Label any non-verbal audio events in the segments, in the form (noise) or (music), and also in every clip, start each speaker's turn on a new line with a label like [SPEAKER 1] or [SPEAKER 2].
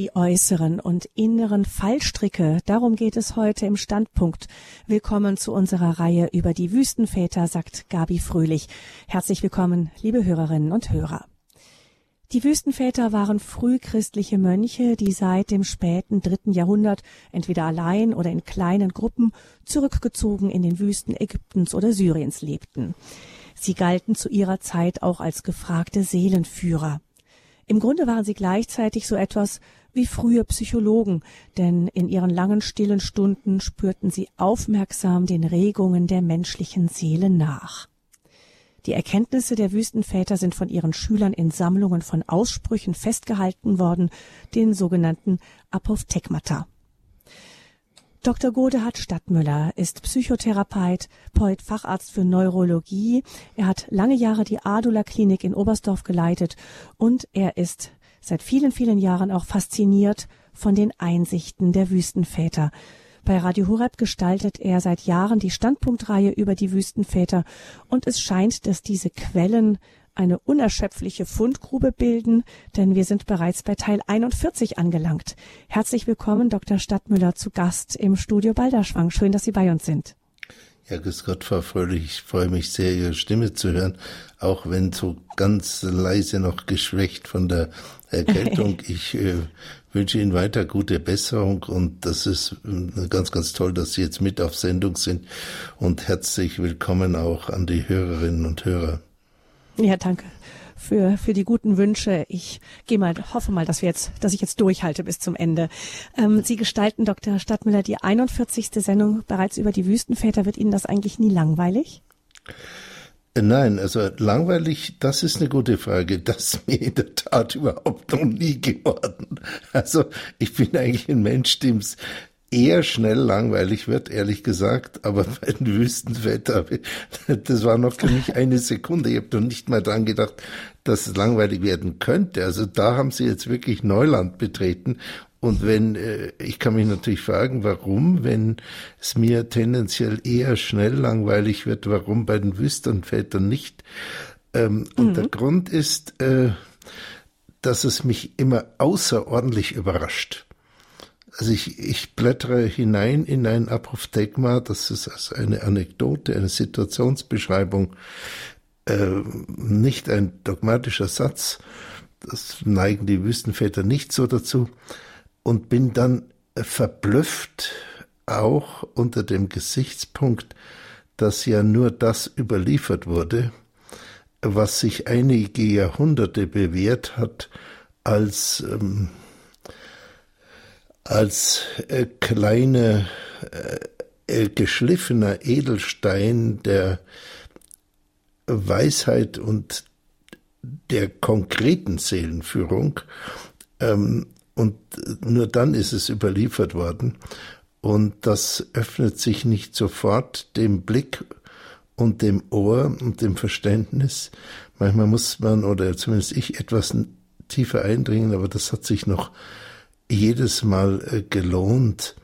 [SPEAKER 1] Die äußeren und inneren Fallstricke, darum geht es heute im Standpunkt. Willkommen zu unserer Reihe über die Wüstenväter, sagt Gabi Fröhlich. Herzlich willkommen, liebe Hörerinnen und Hörer. Die Wüstenväter waren frühchristliche Mönche, die seit dem späten dritten Jahrhundert entweder allein oder in kleinen Gruppen zurückgezogen in den Wüsten Ägyptens oder Syriens lebten. Sie galten zu ihrer Zeit auch als gefragte Seelenführer. Im Grunde waren sie gleichzeitig so etwas wie frühe Psychologen, denn in ihren langen stillen Stunden spürten sie aufmerksam den Regungen der menschlichen Seele nach. Die Erkenntnisse der Wüstenväter sind von ihren Schülern in Sammlungen von Aussprüchen festgehalten worden, den sogenannten Apophthegmata. Dr. Godehard Stadtmüller ist Psychotherapeut, Poet, Facharzt für Neurologie. Er hat lange Jahre die Adula Klinik in Oberstdorf geleitet und er ist seit vielen, vielen Jahren auch fasziniert von den Einsichten der Wüstenväter. Bei Radio Horeb gestaltet er seit Jahren die Standpunktreihe über die Wüstenväter und es scheint, dass diese Quellen eine unerschöpfliche Fundgrube bilden, denn wir sind bereits bei Teil 41 angelangt. Herzlich willkommen, Dr. Stadtmüller, zu Gast im Studio Balderschwang. Schön, dass Sie bei uns sind.
[SPEAKER 2] Ja, grüß Gott, Frau Fröhlich. Ich freue mich sehr, Ihre Stimme zu hören, auch wenn so ganz leise noch geschwächt von der Erkältung. (laughs) ich äh, wünsche Ihnen weiter gute Besserung und das ist äh, ganz, ganz toll, dass Sie jetzt mit auf Sendung sind und herzlich willkommen auch an die Hörerinnen und Hörer.
[SPEAKER 1] Ja, danke für, für die guten Wünsche. Ich gehe mal, hoffe mal, dass wir jetzt, dass ich jetzt durchhalte bis zum Ende. Ähm, Sie gestalten, Dr. Stadtmüller, die 41. Sendung bereits über die Wüstenväter. Wird Ihnen das eigentlich nie langweilig?
[SPEAKER 2] Äh, nein, also langweilig, das ist eine gute Frage. Das ist mir in der Tat überhaupt noch nie geworden. Also ich bin eigentlich ein Mensch, dem es eher schnell langweilig wird, ehrlich gesagt. Aber bei den Wüstenwetter, das war noch für mich eine Sekunde. Ich habe noch nicht mal dran gedacht, dass es langweilig werden könnte. Also da haben sie jetzt wirklich Neuland betreten. Und wenn, äh, ich kann mich natürlich fragen, warum, wenn es mir tendenziell eher schnell langweilig wird, warum bei den Wüstenvätern nicht. Ähm, mhm. Und der Grund ist, äh, dass es mich immer außerordentlich überrascht. Also ich, ich blättere hinein in ein Apophthegma, das ist also eine Anekdote, eine Situationsbeschreibung, äh, nicht ein dogmatischer Satz, das neigen die Wüstenväter nicht so dazu, und bin dann verblüfft, auch unter dem Gesichtspunkt, dass ja nur das überliefert wurde, was sich einige Jahrhunderte bewährt hat als ähm, als äh, kleine äh, geschliffener Edelstein der Weisheit und der konkreten Seelenführung. Ähm, und nur dann ist es überliefert worden. Und das öffnet sich nicht sofort dem Blick und dem Ohr und dem Verständnis. Manchmal muss man, oder zumindest ich, etwas tiefer eindringen, aber das hat sich noch jedes Mal äh, gelohnt.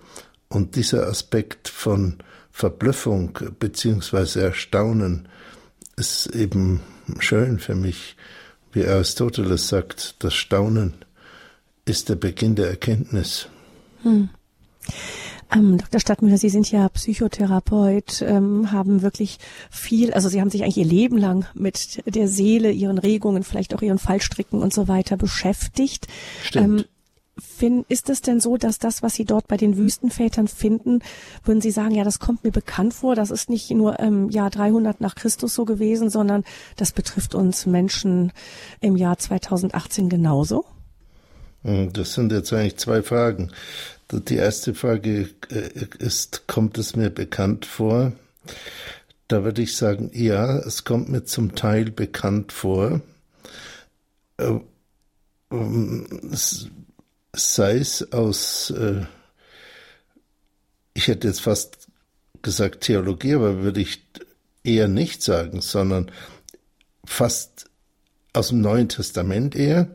[SPEAKER 2] Und dieser Aspekt von Verblüffung beziehungsweise Erstaunen ist eben schön für mich. Wie Aristoteles sagt, das Staunen ist der Beginn der Erkenntnis. Hm.
[SPEAKER 1] Ähm, Dr. Stadtmüller, Sie sind ja Psychotherapeut, ähm, haben wirklich viel, also Sie haben sich eigentlich Ihr Leben lang mit der Seele, Ihren Regungen, vielleicht auch Ihren Fallstricken und so weiter beschäftigt.
[SPEAKER 2] Stimmt. Ähm,
[SPEAKER 1] Finn, ist es denn so, dass das, was Sie dort bei den Wüstenvätern finden, würden Sie sagen, ja, das kommt mir bekannt vor, das ist nicht nur im Jahr 300 nach Christus so gewesen, sondern das betrifft uns Menschen im Jahr 2018 genauso?
[SPEAKER 2] Hm, das sind jetzt eigentlich zwei Fragen. Die erste Frage äh, ist, kommt es mir bekannt vor? Da würde ich sagen, ja, es kommt mir zum Teil bekannt vor. Äh, ähm, es sei es aus, äh, ich hätte jetzt fast gesagt Theologie, aber würde ich eher nicht sagen, sondern fast aus dem Neuen Testament eher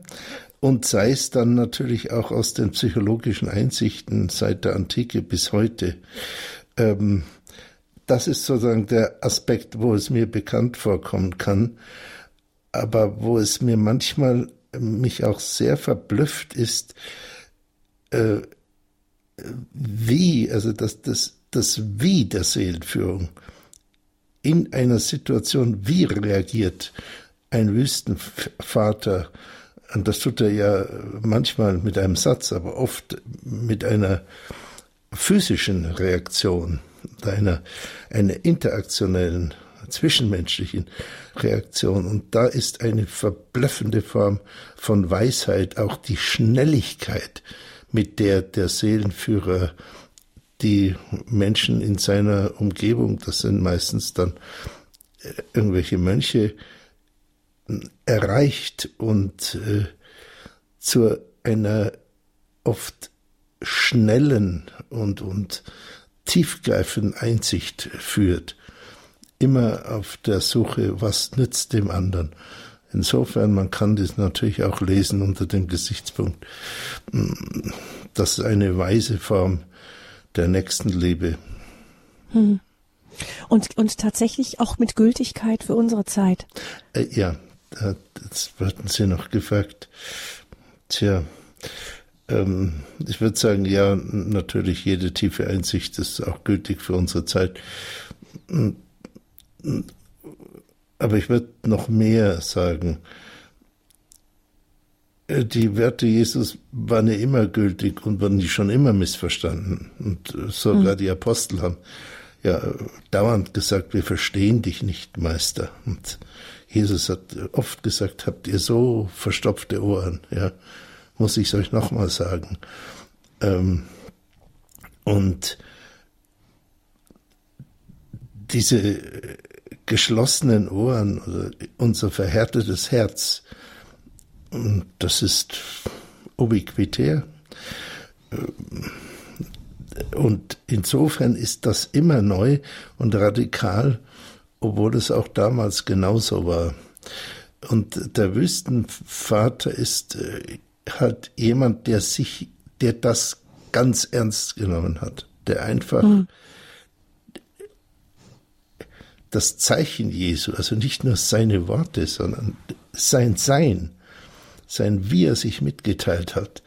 [SPEAKER 2] und sei es dann natürlich auch aus den psychologischen Einsichten seit der Antike bis heute. Ähm, das ist sozusagen der Aspekt, wo es mir bekannt vorkommen kann, aber wo es mir manchmal mich auch sehr verblüfft ist, äh, wie, also das, das, das Wie der Seelenführung in einer Situation, wie reagiert ein Wüstenvater, und das tut er ja manchmal mit einem Satz, aber oft mit einer physischen Reaktion, einer, einer interaktionellen, zwischenmenschlichen Reaktion. Und da ist eine verblüffende Form von Weisheit, auch die Schnelligkeit, mit der der Seelenführer die Menschen in seiner Umgebung, das sind meistens dann äh, irgendwelche Mönche, erreicht und äh, zu einer oft schnellen und, und tiefgreifenden Einsicht führt. Immer auf der Suche, was nützt dem anderen. Insofern, man kann das natürlich auch lesen unter dem Gesichtspunkt, das ist eine weise Form der Nächstenliebe.
[SPEAKER 1] Hm. Und, und tatsächlich auch mit Gültigkeit für unsere Zeit.
[SPEAKER 2] Äh, ja, das hatten Sie noch gefragt. Tja, ähm, ich würde sagen, ja, natürlich jede tiefe Einsicht ist auch gültig für unsere Zeit. Aber ich würde noch mehr sagen. Äh, die Werte Jesus waren ja immer gültig und wurden schon immer missverstanden. Und sogar mhm. die Apostel haben ja dauernd gesagt, wir verstehen dich nicht, Meister. Und Jesus hat oft gesagt, habt ihr so verstopfte Ohren, ja, muss ich es euch nochmal sagen. Ähm, und diese geschlossenen Ohren oder unser verhärtetes Herz, das ist ubiquitär. Und insofern ist das immer neu und radikal, obwohl es auch damals genauso war. Und der Wüstenvater ist äh, halt jemand, der sich, der das ganz ernst genommen hat, der einfach mhm. Das Zeichen Jesu, also nicht nur seine Worte, sondern sein Sein, sein Wie er sich mitgeteilt hat,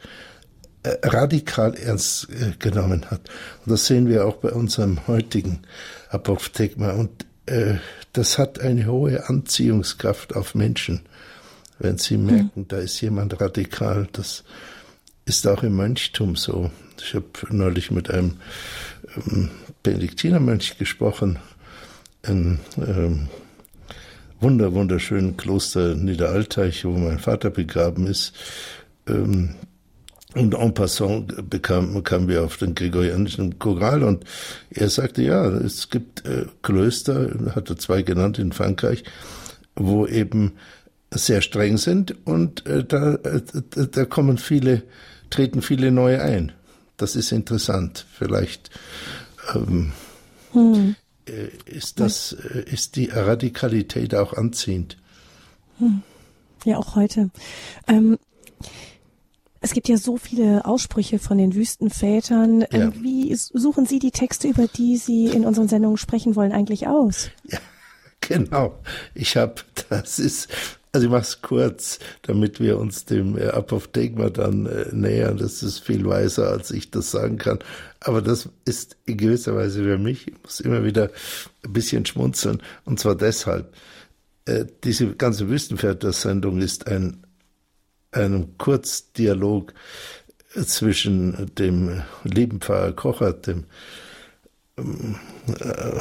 [SPEAKER 2] äh, radikal ernst äh, genommen hat. Und das sehen wir auch bei unserem heutigen Apophthegma. Und äh, das hat eine hohe Anziehungskraft auf Menschen. Wenn sie mhm. merken, mhm. da ist jemand radikal, das ist auch im Mönchtum so. Ich habe neulich mit einem ähm, Benediktinermönch gesprochen, ein ähm, wunder, wunderschönen Kloster Niederalteich, wo mein Vater begraben ist. Ähm, und en passant bekam, kamen wir auf den gregorianischen Choral und er sagte, ja, es gibt äh, Klöster, hat er zwei genannt in Frankreich, wo eben sehr streng sind und äh, da, äh, da kommen viele, treten viele neue ein. Das ist interessant. Vielleicht ähm, hm. Äh, ist das, äh, ist die Radikalität auch anziehend.
[SPEAKER 1] Hm. Ja, auch heute. Ähm, es gibt ja so viele Aussprüche von den Wüstenvätern. Ja. Ähm, wie suchen Sie die Texte, über die Sie in unseren Sendungen sprechen wollen, eigentlich aus?
[SPEAKER 2] Ja, (laughs) genau. Ich habe, das ist, also ich mache es kurz, damit wir uns dem äh, Apophthegma dann äh, nähern. Das ist viel weiser, als ich das sagen kann. Aber das ist in gewisser Weise für mich, ich muss immer wieder ein bisschen schmunzeln. Und zwar deshalb, äh, diese ganze Wüstenväter-Sendung ist ein einem Kurzdialog zwischen dem lieben Pfarrer Kochert, dem,
[SPEAKER 1] äh,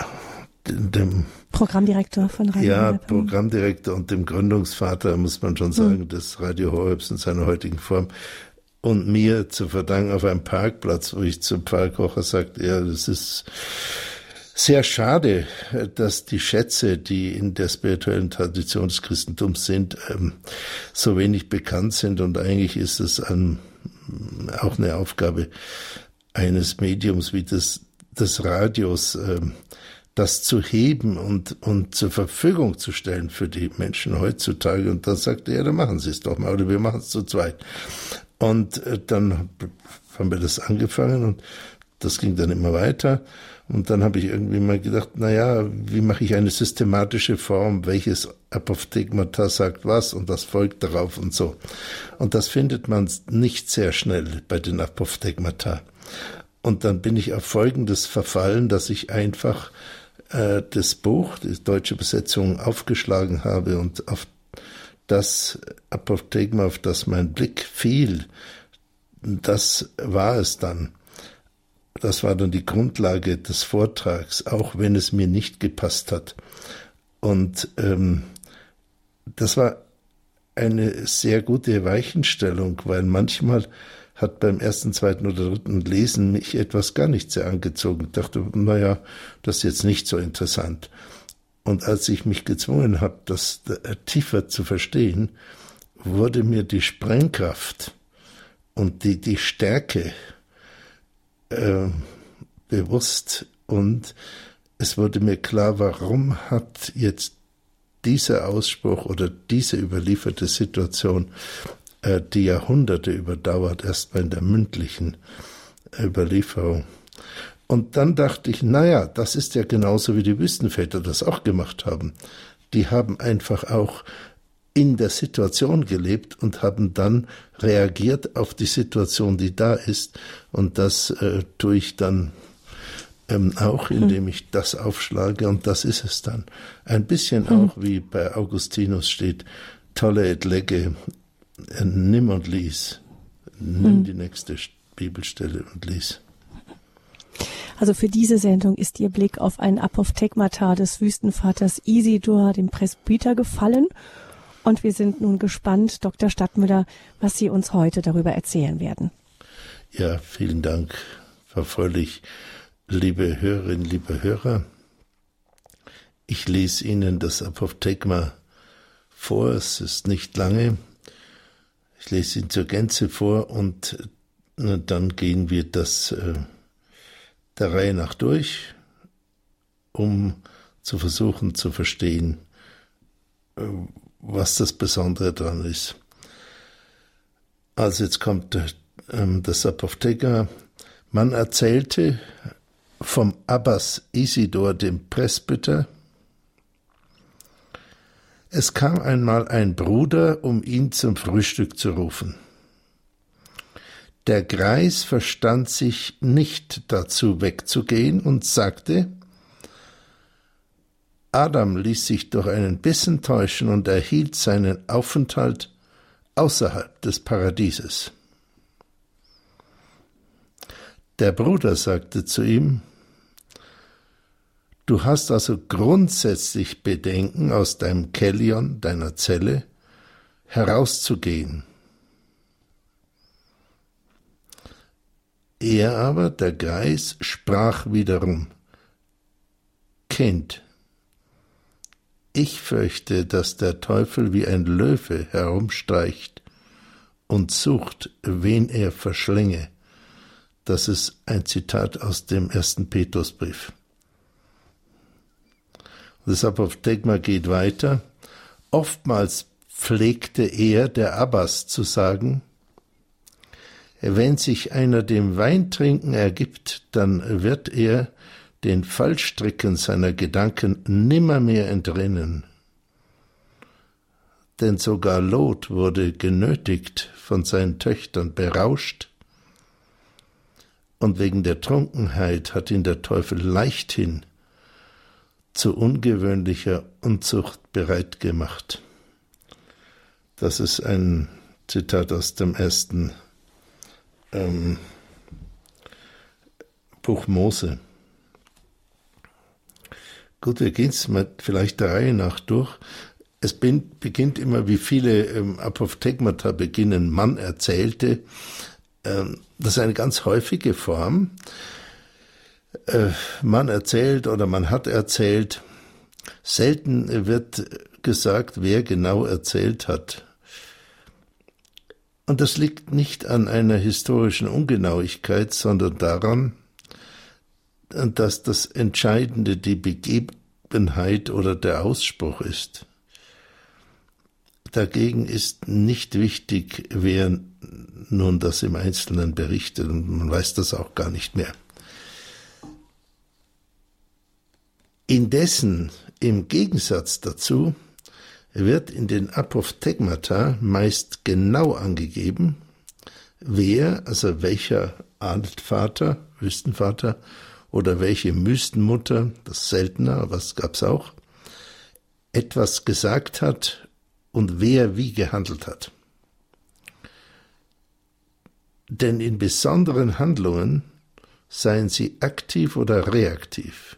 [SPEAKER 1] dem Programmdirektor von Radio
[SPEAKER 2] Ja, Horeb. Programmdirektor und dem Gründungsvater, muss man schon sagen, hm. des Radio Horebs in seiner heutigen Form. Und mir zu verdanken auf einem Parkplatz, wo ich zum Pfarrer Kocher sagte, ja, das ist sehr schade, dass die Schätze, die in der spirituellen Tradition des Christentums sind, ähm, so wenig bekannt sind. Und eigentlich ist es ein, auch eine Aufgabe eines Mediums wie des, des Radios, ähm, das zu heben und, und zur Verfügung zu stellen für die Menschen heutzutage. Und dann sagte er, ja, dann machen Sie es doch mal, oder wir machen es zu zweit. Und äh, dann haben wir das angefangen und das ging dann immer weiter. Und dann habe ich irgendwie mal gedacht, na ja, wie mache ich eine systematische Form, welches Apophthegmata sagt was und das folgt darauf und so. Und das findet man nicht sehr schnell bei den Apophthegmata. Und dann bin ich auf Folgendes verfallen, dass ich einfach äh, das Buch, die deutsche Besetzung, aufgeschlagen habe und auf das Apophthegma, auf das mein Blick fiel, das war es dann. Das war dann die Grundlage des Vortrags, auch wenn es mir nicht gepasst hat. Und ähm, das war eine sehr gute Weichenstellung, weil manchmal hat beim ersten, zweiten oder dritten Lesen mich etwas gar nicht sehr angezogen. Ich dachte, naja, das ist jetzt nicht so interessant. Und als ich mich gezwungen habe, das tiefer zu verstehen, wurde mir die Sprengkraft und die, die Stärke äh, bewusst und es wurde mir klar, warum hat jetzt dieser Ausspruch oder diese überlieferte Situation die Jahrhunderte überdauert, erstmal in der mündlichen Überlieferung. Und dann dachte ich, naja, das ist ja genauso wie die Wüstenväter das auch gemacht haben. Die haben einfach auch in der Situation gelebt und haben dann reagiert auf die Situation, die da ist. Und das äh, tue ich dann ähm, auch, hm. indem ich das aufschlage und das ist es dann. Ein bisschen hm. auch wie bei Augustinus steht, tolle et lege, äh, nimm und lies. Nimm hm. die nächste Bibelstelle und lies.
[SPEAKER 1] Also für diese Sendung ist Ihr Blick auf ein Apophthegmata des Wüstenvaters Isidor, dem Presbyter, gefallen und wir sind nun gespannt, Dr. Stadtmüller, was Sie uns heute darüber erzählen werden.
[SPEAKER 2] Ja, vielen Dank, Frau Fröhlich. Liebe Hörerinnen, liebe Hörer, ich lese Ihnen das Apophthegma vor. Es ist nicht lange. Ich lese ihn zur Gänze vor und äh, dann gehen wir das äh, der Reihe nach durch, um zu versuchen zu verstehen, äh, was das Besondere dran ist. Also jetzt kommt ähm, das Apotheker. Man erzählte vom Abbas Isidor, dem Presbyter, es kam einmal ein Bruder, um ihn zum Frühstück zu rufen. Der Greis verstand sich nicht dazu wegzugehen und sagte, Adam ließ sich durch einen Bissen täuschen und erhielt seinen Aufenthalt außerhalb des Paradieses. Der Bruder sagte zu ihm, Du hast also grundsätzlich Bedenken, aus deinem Kellion, deiner Zelle, herauszugehen. Er aber, der Geist, sprach wiederum, Kind, ich fürchte, dass der Teufel wie ein Löwe herumstreicht und sucht, wen er verschlinge. Das ist ein Zitat aus dem ersten Petrusbrief. Das Apophthegma geht weiter. Oftmals pflegte er, der Abbas, zu sagen, wenn sich einer dem Weintrinken ergibt, dann wird er den Fallstricken seiner Gedanken nimmermehr entrinnen. Denn sogar Lot wurde genötigt, von seinen Töchtern berauscht, und wegen der Trunkenheit hat ihn der Teufel leichthin zu ungewöhnlicher Unzucht bereit gemacht. Das ist ein Zitat aus dem ersten ähm, Buch Mose. Gut, wir gehen es mal vielleicht der Reihe nach durch. Es beginnt immer, wie viele ähm, Apophthegmata beginnen. Man erzählte, ähm, das ist eine ganz häufige Form. Äh, man erzählt oder man hat erzählt. Selten wird gesagt, wer genau erzählt hat. Und das liegt nicht an einer historischen Ungenauigkeit, sondern daran, dass das Entscheidende die Begebenheit oder der Ausspruch ist. Dagegen ist nicht wichtig, wer nun das im Einzelnen berichtet, und man weiß das auch gar nicht mehr. Indessen, im Gegensatz dazu, wird in den Apophthegmata meist genau angegeben, wer, also welcher Ahnenvater, Wüstenvater oder welche Mystenmutter, das seltener, aber es gab's auch, etwas gesagt hat und wer wie gehandelt hat. Denn in besonderen Handlungen seien sie aktiv oder reaktiv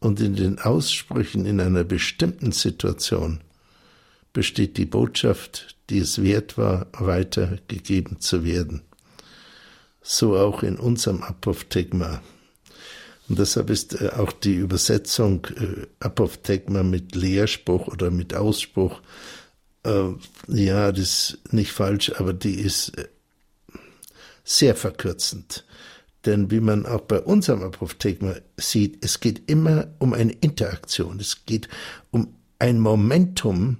[SPEAKER 2] und in den Aussprüchen in einer bestimmten Situation besteht die Botschaft, die es wert war, weitergegeben zu werden. So auch in unserem Apophthegma. Und deshalb ist äh, auch die Übersetzung äh, Apophthegma mit Lehrspruch oder mit Ausspruch, äh, ja, das ist nicht falsch, aber die ist äh, sehr verkürzend. Denn wie man auch bei unserem Apophthegma sieht, es geht immer um eine Interaktion. Es geht um ein Momentum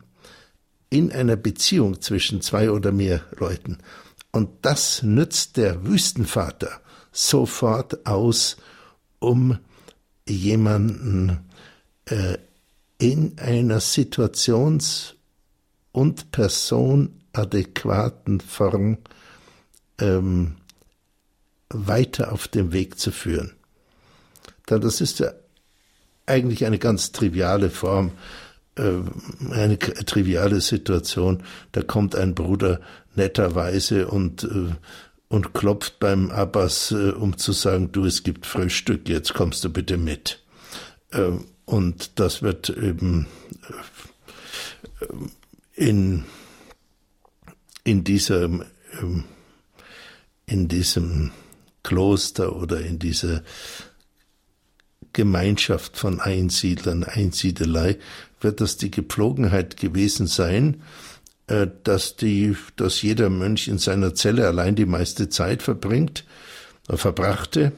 [SPEAKER 2] in einer Beziehung zwischen zwei oder mehr Leuten. Und das nützt der Wüstenvater sofort aus, um jemanden äh, in einer situations- und personadäquaten Form ähm, weiter auf dem Weg zu führen. Denn das ist ja eigentlich eine ganz triviale Form, äh, eine triviale Situation. Da kommt ein Bruder netterweise und äh, und klopft beim Abbas, äh, um zu sagen, du, es gibt Frühstück, jetzt kommst du bitte mit. Äh, und das wird eben in, in diesem, ähm, in diesem Kloster oder in dieser Gemeinschaft von Einsiedlern, Einsiedelei, wird das die Gepflogenheit gewesen sein, äh, dass die, dass jeder Mönch in seiner Zelle allein die meiste Zeit verbringt, äh, verbrachte,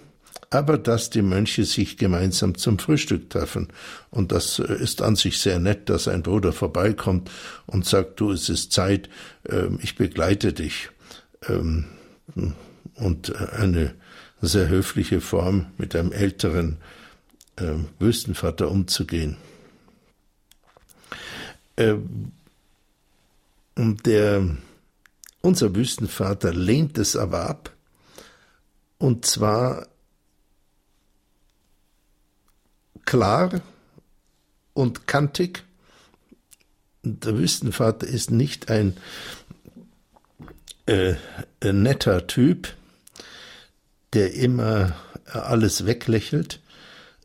[SPEAKER 2] aber dass die Mönche sich gemeinsam zum Frühstück treffen. Und das äh, ist an sich sehr nett, dass ein Bruder vorbeikommt und sagt, du, es ist Zeit, ähm, ich begleite dich. Ähm, und eine sehr höfliche Form, mit einem älteren ähm, Wüstenvater umzugehen. Und der, unser Wüstenvater lehnt es aber ab. Und zwar klar und kantig. Der Wüstenvater ist nicht ein, äh, ein netter Typ, der immer alles weglächelt,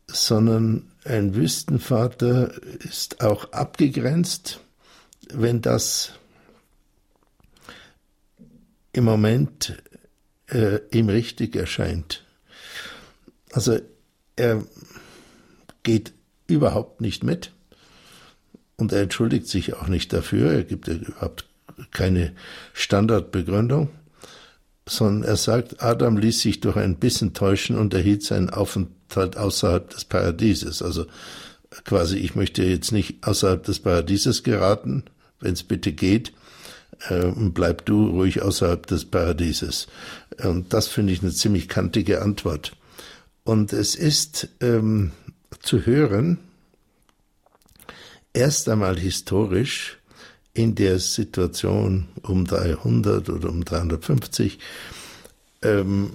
[SPEAKER 2] sondern ein Wüstenvater ist auch abgegrenzt, wenn das im Moment äh, ihm richtig erscheint. Also er geht überhaupt nicht mit und er entschuldigt sich auch nicht dafür. Er gibt überhaupt keine Standardbegründung, sondern er sagt, Adam ließ sich durch ein bisschen täuschen und erhielt seinen Aufenthalt außerhalb des Paradieses. Also quasi, ich möchte jetzt nicht außerhalb des Paradieses geraten, wenn es bitte geht, äh, bleib du ruhig außerhalb des Paradieses. Und das finde ich eine ziemlich kantige Antwort. Und es ist ähm, zu hören, erst einmal historisch in der Situation um 300 oder um 350, ähm,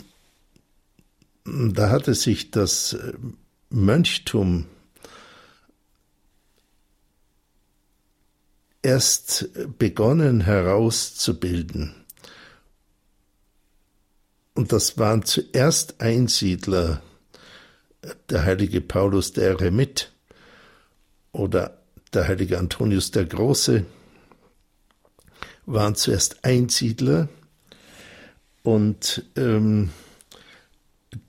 [SPEAKER 2] da hatte sich das Mönchtum erst begonnen herauszubilden. Und das waren zuerst Einsiedler, der heilige Paulus der Eremit oder der heilige Antonius der Große, waren zuerst Einsiedler und ähm,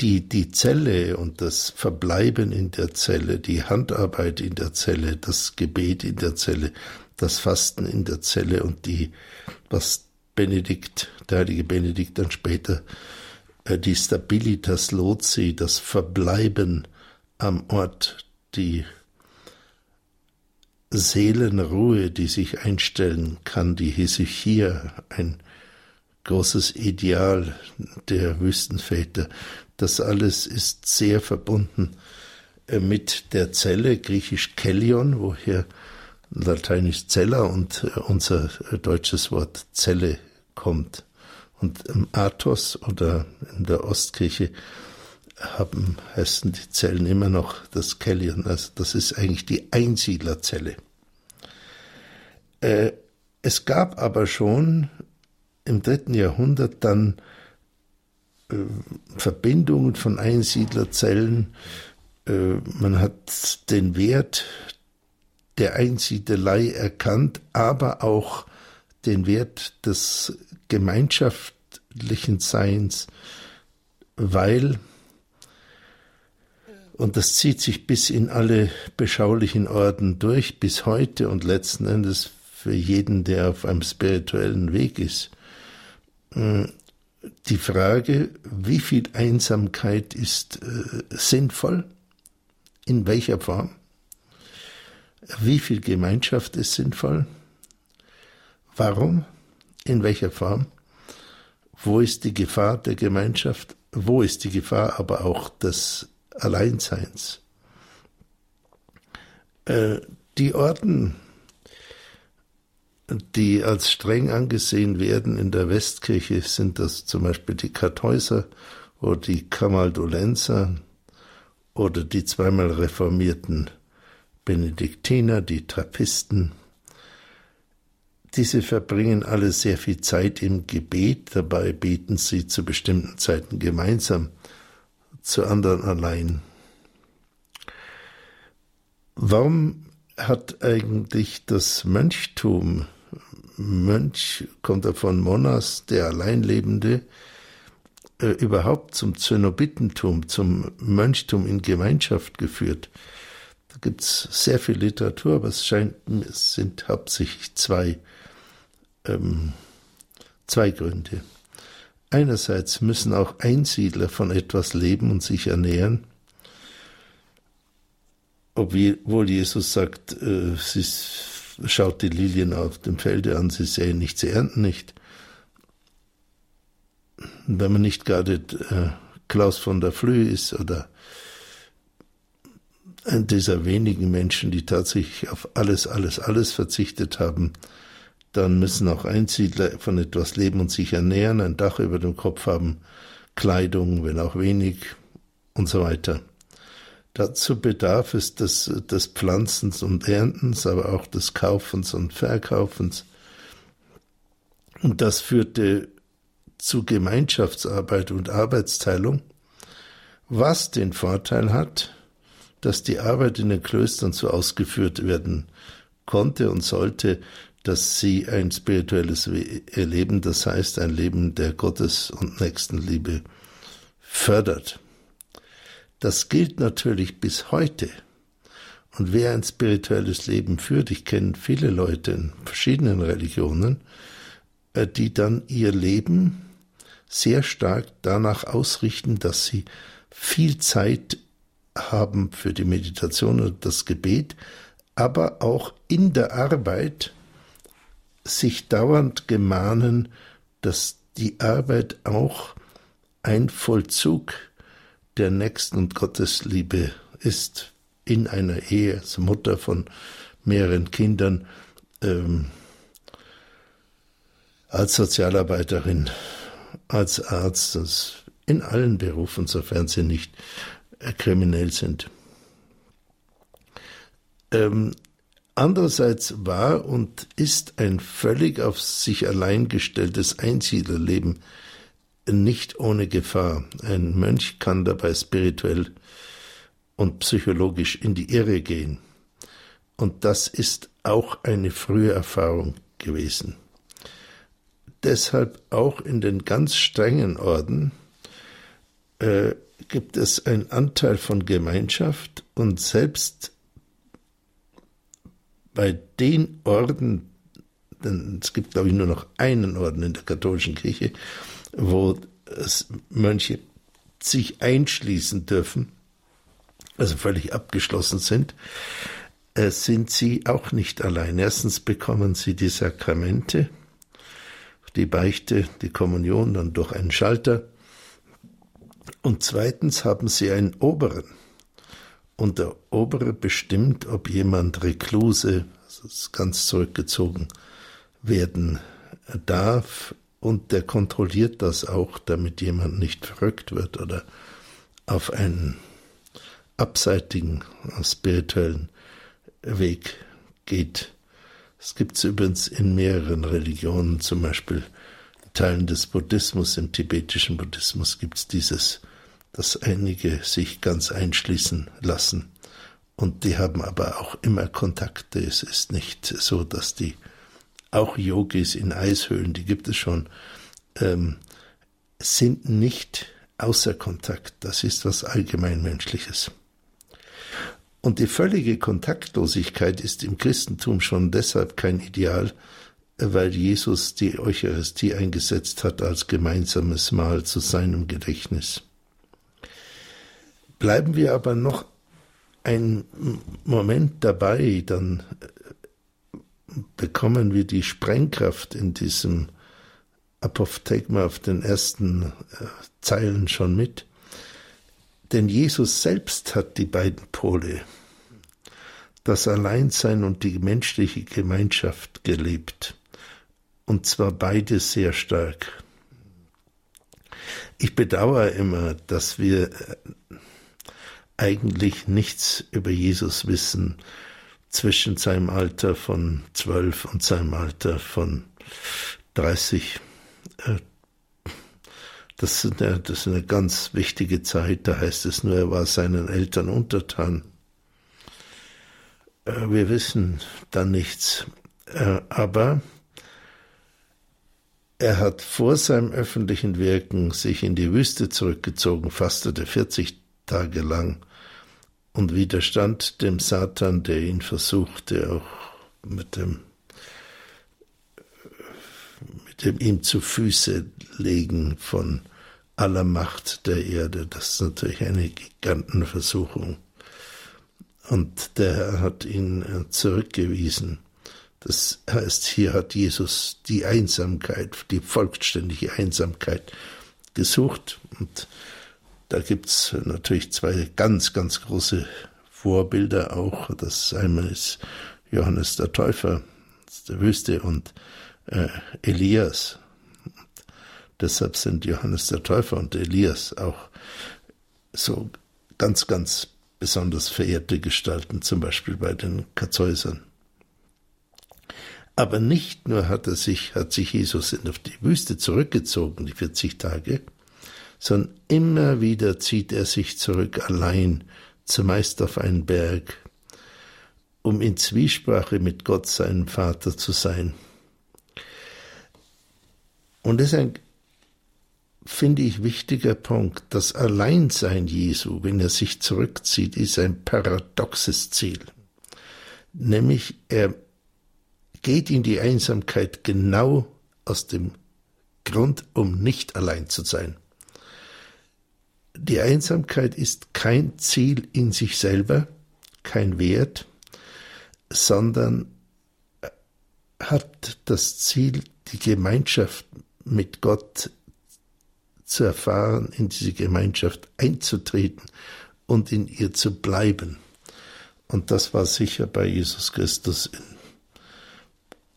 [SPEAKER 2] die, die Zelle und das Verbleiben in der Zelle, die Handarbeit in der Zelle, das Gebet in der Zelle, das Fasten in der Zelle und die, was Benedikt, der heilige Benedikt dann später, äh, die Stabilitas Loci, das Verbleiben am Ort, die Seelenruhe, die sich einstellen kann, die Hesychia, ein großes Ideal der Wüstenväter. Das alles ist sehr verbunden äh, mit der Zelle, griechisch Kellion, woher lateinisch Zeller und äh, unser deutsches Wort Zelle kommt. Und im Athos oder in der Ostkirche haben, heißen die Zellen immer noch das Kellion. Also das ist eigentlich die Einsiedlerzelle. Äh, es gab aber schon im dritten Jahrhundert dann äh, Verbindungen von Einsiedlerzellen. Äh, man hat den Wert der Einsiedelei erkannt, aber auch den Wert des gemeinschaftlichen Seins, weil, und das zieht sich bis in alle beschaulichen Orden durch, bis heute und letzten Endes für jeden, der auf einem spirituellen Weg ist, äh, die Frage, wie viel Einsamkeit ist äh, sinnvoll, in welcher Form, wie viel Gemeinschaft ist sinnvoll, warum, in welcher Form, wo ist die Gefahr der Gemeinschaft, wo ist die Gefahr aber auch des Alleinseins. Äh, die Orden die als streng angesehen werden in der Westkirche, sind das zum Beispiel die Kartäuser oder die Kamaldolenser oder die zweimal reformierten Benediktiner, die Trappisten. Diese verbringen alle sehr viel Zeit im Gebet, dabei beten sie zu bestimmten Zeiten gemeinsam, zu anderen allein. Warum hat eigentlich das Mönchtum Mönch, kommt er von Monas, der Alleinlebende, äh, überhaupt zum Zönobitentum, zum Mönchtum in Gemeinschaft geführt. Da gibt es sehr viel Literatur, aber es scheint, es sind hauptsächlich zwei, ähm, zwei Gründe. Einerseits müssen auch Einsiedler von etwas leben und sich ernähren, obwohl Jesus sagt, äh, ist schaut die Lilien auf dem Felde an, sie säen nicht, sie ernten nicht. Wenn man nicht gerade äh, Klaus von der Flühe ist oder ein dieser wenigen Menschen, die tatsächlich auf alles, alles, alles verzichtet haben, dann müssen auch Einsiedler von etwas leben und sich ernähren, ein Dach über dem Kopf haben, Kleidung, wenn auch wenig und so weiter. Dazu bedarf es des, des Pflanzens und Erntens, aber auch des Kaufens und Verkaufens. Und das führte zu Gemeinschaftsarbeit und Arbeitsteilung, was den Vorteil hat, dass die Arbeit in den Klöstern so ausgeführt werden konnte und sollte, dass sie ein spirituelles Leben, das heißt ein Leben der Gottes- und Nächstenliebe, fördert. Das gilt natürlich bis heute. Und wer ein spirituelles Leben führt, ich kenne viele Leute in verschiedenen Religionen, äh, die dann ihr Leben sehr stark danach ausrichten, dass sie viel Zeit haben für die Meditation und das Gebet, aber auch in der Arbeit sich dauernd gemahnen, dass die Arbeit auch ein Vollzug der Nächsten- und Gottesliebe ist in einer Ehe, als Mutter von mehreren Kindern, ähm, als Sozialarbeiterin, als Arzt, in allen Berufen, sofern sie nicht kriminell sind. Ähm, andererseits war und ist ein völlig auf sich allein gestelltes Einsiedlerleben nicht ohne Gefahr. Ein Mönch kann dabei spirituell und psychologisch in die Irre gehen. Und das ist auch eine frühe Erfahrung gewesen. Deshalb auch in den ganz strengen Orden äh, gibt es einen Anteil von Gemeinschaft und selbst bei den Orden, denn es gibt glaube ich nur noch einen Orden in der katholischen Kirche, wo Mönche sich einschließen dürfen, also völlig abgeschlossen sind, äh, sind sie auch nicht allein. Erstens bekommen sie die Sakramente, die Beichte, die Kommunion dann durch einen Schalter. Und zweitens haben sie einen Oberen. Und der Obere bestimmt, ob jemand Rekluse, also ganz zurückgezogen werden darf und der kontrolliert das auch, damit jemand nicht verrückt wird oder auf einen abseitigen spirituellen Weg geht. Es gibt es übrigens in mehreren Religionen, zum Beispiel Teilen des Buddhismus, im tibetischen Buddhismus gibt es dieses, dass einige sich ganz einschließen lassen. Und die haben aber auch immer Kontakte. Es ist nicht so, dass die auch Yogis in Eishöhlen, die gibt es schon, ähm, sind nicht außer Kontakt. Das ist was allgemeinmenschliches. Und die völlige Kontaktlosigkeit ist im Christentum schon deshalb kein Ideal, weil Jesus die Eucharistie eingesetzt hat als gemeinsames Mahl zu seinem Gedächtnis. Bleiben wir aber noch einen Moment dabei, dann bekommen wir die Sprengkraft in diesem Apophthegma auf den ersten äh, Zeilen schon mit. Denn Jesus selbst hat die beiden Pole, das Alleinsein und die menschliche Gemeinschaft gelebt. Und zwar beide sehr stark. Ich bedauere immer, dass wir äh, eigentlich nichts über Jesus wissen, zwischen seinem Alter von zwölf und seinem Alter von 30. Äh, das ist, eine, ganz wichtige Zeit, da heißt es nur, er war seinen Eltern untertan. Äh, wir wissen da nichts, äh, aber er hat vor seinem öffentlichen Wirken sich in die Wüste zurückgezogen, fastete 40 Tage lang und widerstand dem Satan, der ihn versuchte, auch mit dem, mit dem ihm zu Füße legen von aller Macht der Erde. Das ist natürlich eine Gigantenversuchung. Und der Herr hat ihn äh, zurückgewiesen. Das heißt, hier hat Jesus die Einsamkeit, die vollständige Einsamkeit gesucht und da gibt's natürlich zwei ganz, ganz große Vorbilder auch. Das einmal ist Johannes der Täufer der Wüste und äh, Elias. Und deshalb sind Johannes der Täufer und Elias auch so ganz, ganz besonders verehrte Gestalten, zum Beispiel bei den Kazeusern. Aber nicht nur hat er sich, hat sich Jesus in die Wüste zurückgezogen, die 40 Tage, sondern immer wieder zieht er sich zurück allein, zumeist auf einen Berg, um in Zwiesprache mit Gott, seinem Vater, zu sein. Und das ist ein, finde ich, wichtiger Punkt. Das Alleinsein Jesu, wenn er sich zurückzieht, ist ein paradoxes Ziel. Nämlich, er geht in die Einsamkeit genau aus dem Grund, um nicht allein zu sein. Die Einsamkeit ist kein Ziel in sich selber, kein Wert, sondern hat das Ziel, die Gemeinschaft mit Gott zu erfahren, in diese Gemeinschaft einzutreten und in ihr zu bleiben. Und das war sicher bei Jesus Christus in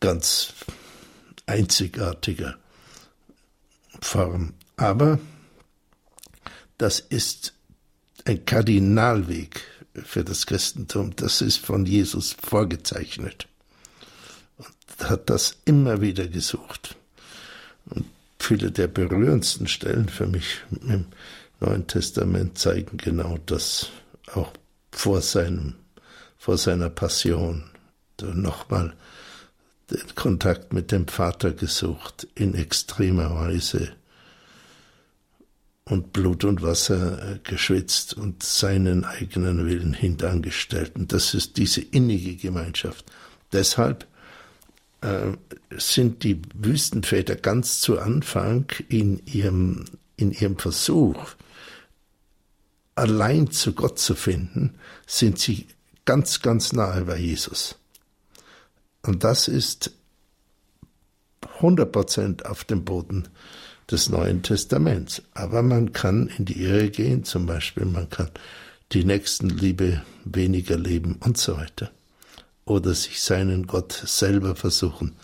[SPEAKER 2] ganz einzigartiger Form. Aber das ist ein Kardinalweg für das Christentum. Das ist von Jesus vorgezeichnet. Und hat das immer wieder gesucht. Und viele der berührendsten Stellen für mich im Neuen Testament zeigen genau das auch vor seinem, vor seiner Passion. Nochmal den Kontakt mit dem Vater gesucht in extremer Weise und Blut und Wasser äh, geschwitzt und seinen eigenen Willen hintangestellt. Und das ist diese innige Gemeinschaft. Deshalb äh, sind die Wüstenväter ganz zu Anfang in ihrem, in ihrem Versuch, allein zu Gott zu finden, sind sie ganz, ganz nahe bei Jesus. Und das ist 100 Prozent auf dem Boden des Neuen Testaments. Aber man kann in die Irre gehen, zum Beispiel man kann die Nächstenliebe weniger leben und so weiter. Oder sich seinen Gott selber versuchen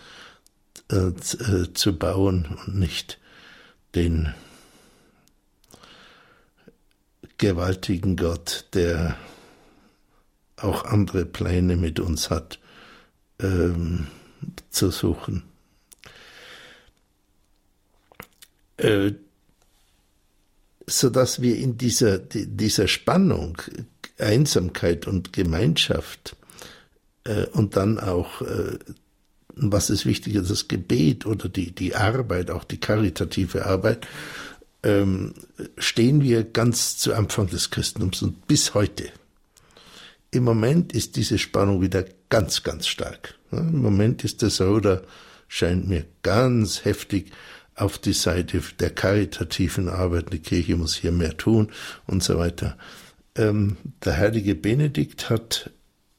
[SPEAKER 2] äh, äh, zu bauen und nicht den gewaltigen Gott, der auch andere Pläne mit uns hat, ähm, zu suchen. Äh, so dass wir in dieser, dieser Spannung, Einsamkeit und Gemeinschaft äh, und dann auch, äh, was ist wichtiger, das Gebet oder die, die Arbeit, auch die karitative Arbeit, ähm, stehen wir ganz zu Anfang des Christentums und bis heute. Im Moment ist diese Spannung wieder ganz, ganz stark. Im Moment ist das Ruder, scheint mir ganz heftig auf die Seite der karitativen Arbeit. Die Kirche muss hier mehr tun und so weiter. Ähm, der heilige Benedikt hat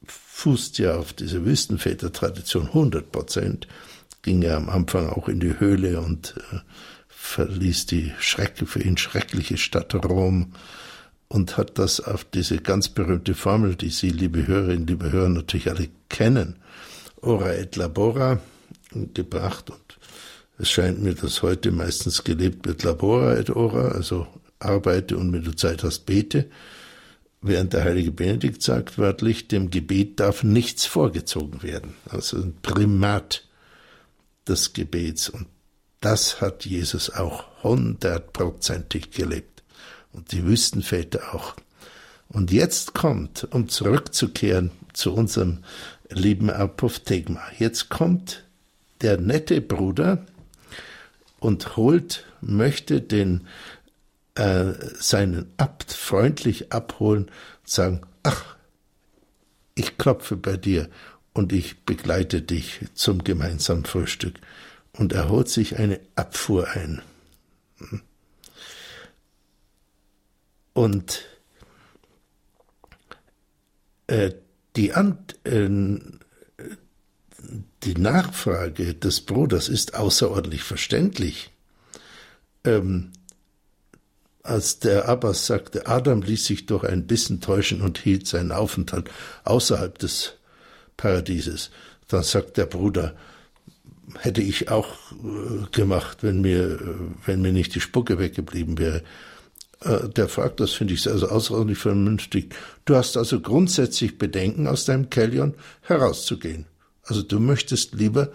[SPEAKER 2] fußt ja auf diese Wüstenväter-Tradition 100 Prozent, ging ja am Anfang auch in die Höhle und äh, verließ die Schreck, für ihn schreckliche Stadt Rom und hat das auf diese ganz berühmte Formel, die Sie, liebe Hörerinnen, liebe Hörer, natürlich alle kennen, ora et labora, gebracht. Und es scheint mir, dass heute meistens gelebt wird labora et ora, also arbeite und wenn du Zeit hast, bete. Während der heilige Benedikt sagt wörtlich, dem Gebet darf nichts vorgezogen werden. Also ein Primat des Gebets. Und das hat Jesus auch hundertprozentig gelebt. Und die Wüstenväter auch. Und jetzt kommt, um zurückzukehren zu unserem lieben Apophthegma, jetzt kommt der nette Bruder und holt, möchte den, äh, seinen Abt freundlich abholen und sagen, ach, ich klopfe bei dir und ich begleite dich zum gemeinsamen Frühstück und er holt sich eine Abfuhr ein. Und äh, die, Ant, äh, die Nachfrage des Bruders ist außerordentlich verständlich. Ähm, als der Abbas sagte, Adam ließ sich durch ein Bissen täuschen und hielt seinen Aufenthalt außerhalb des Paradieses, dann sagt der Bruder, hätte ich auch äh, gemacht, wenn mir, wenn mir nicht die Spucke weggeblieben wäre. Äh, der fragt, das finde ich also außerordentlich vernünftig. Du hast also grundsätzlich Bedenken, aus deinem Kellion herauszugehen. Also du möchtest lieber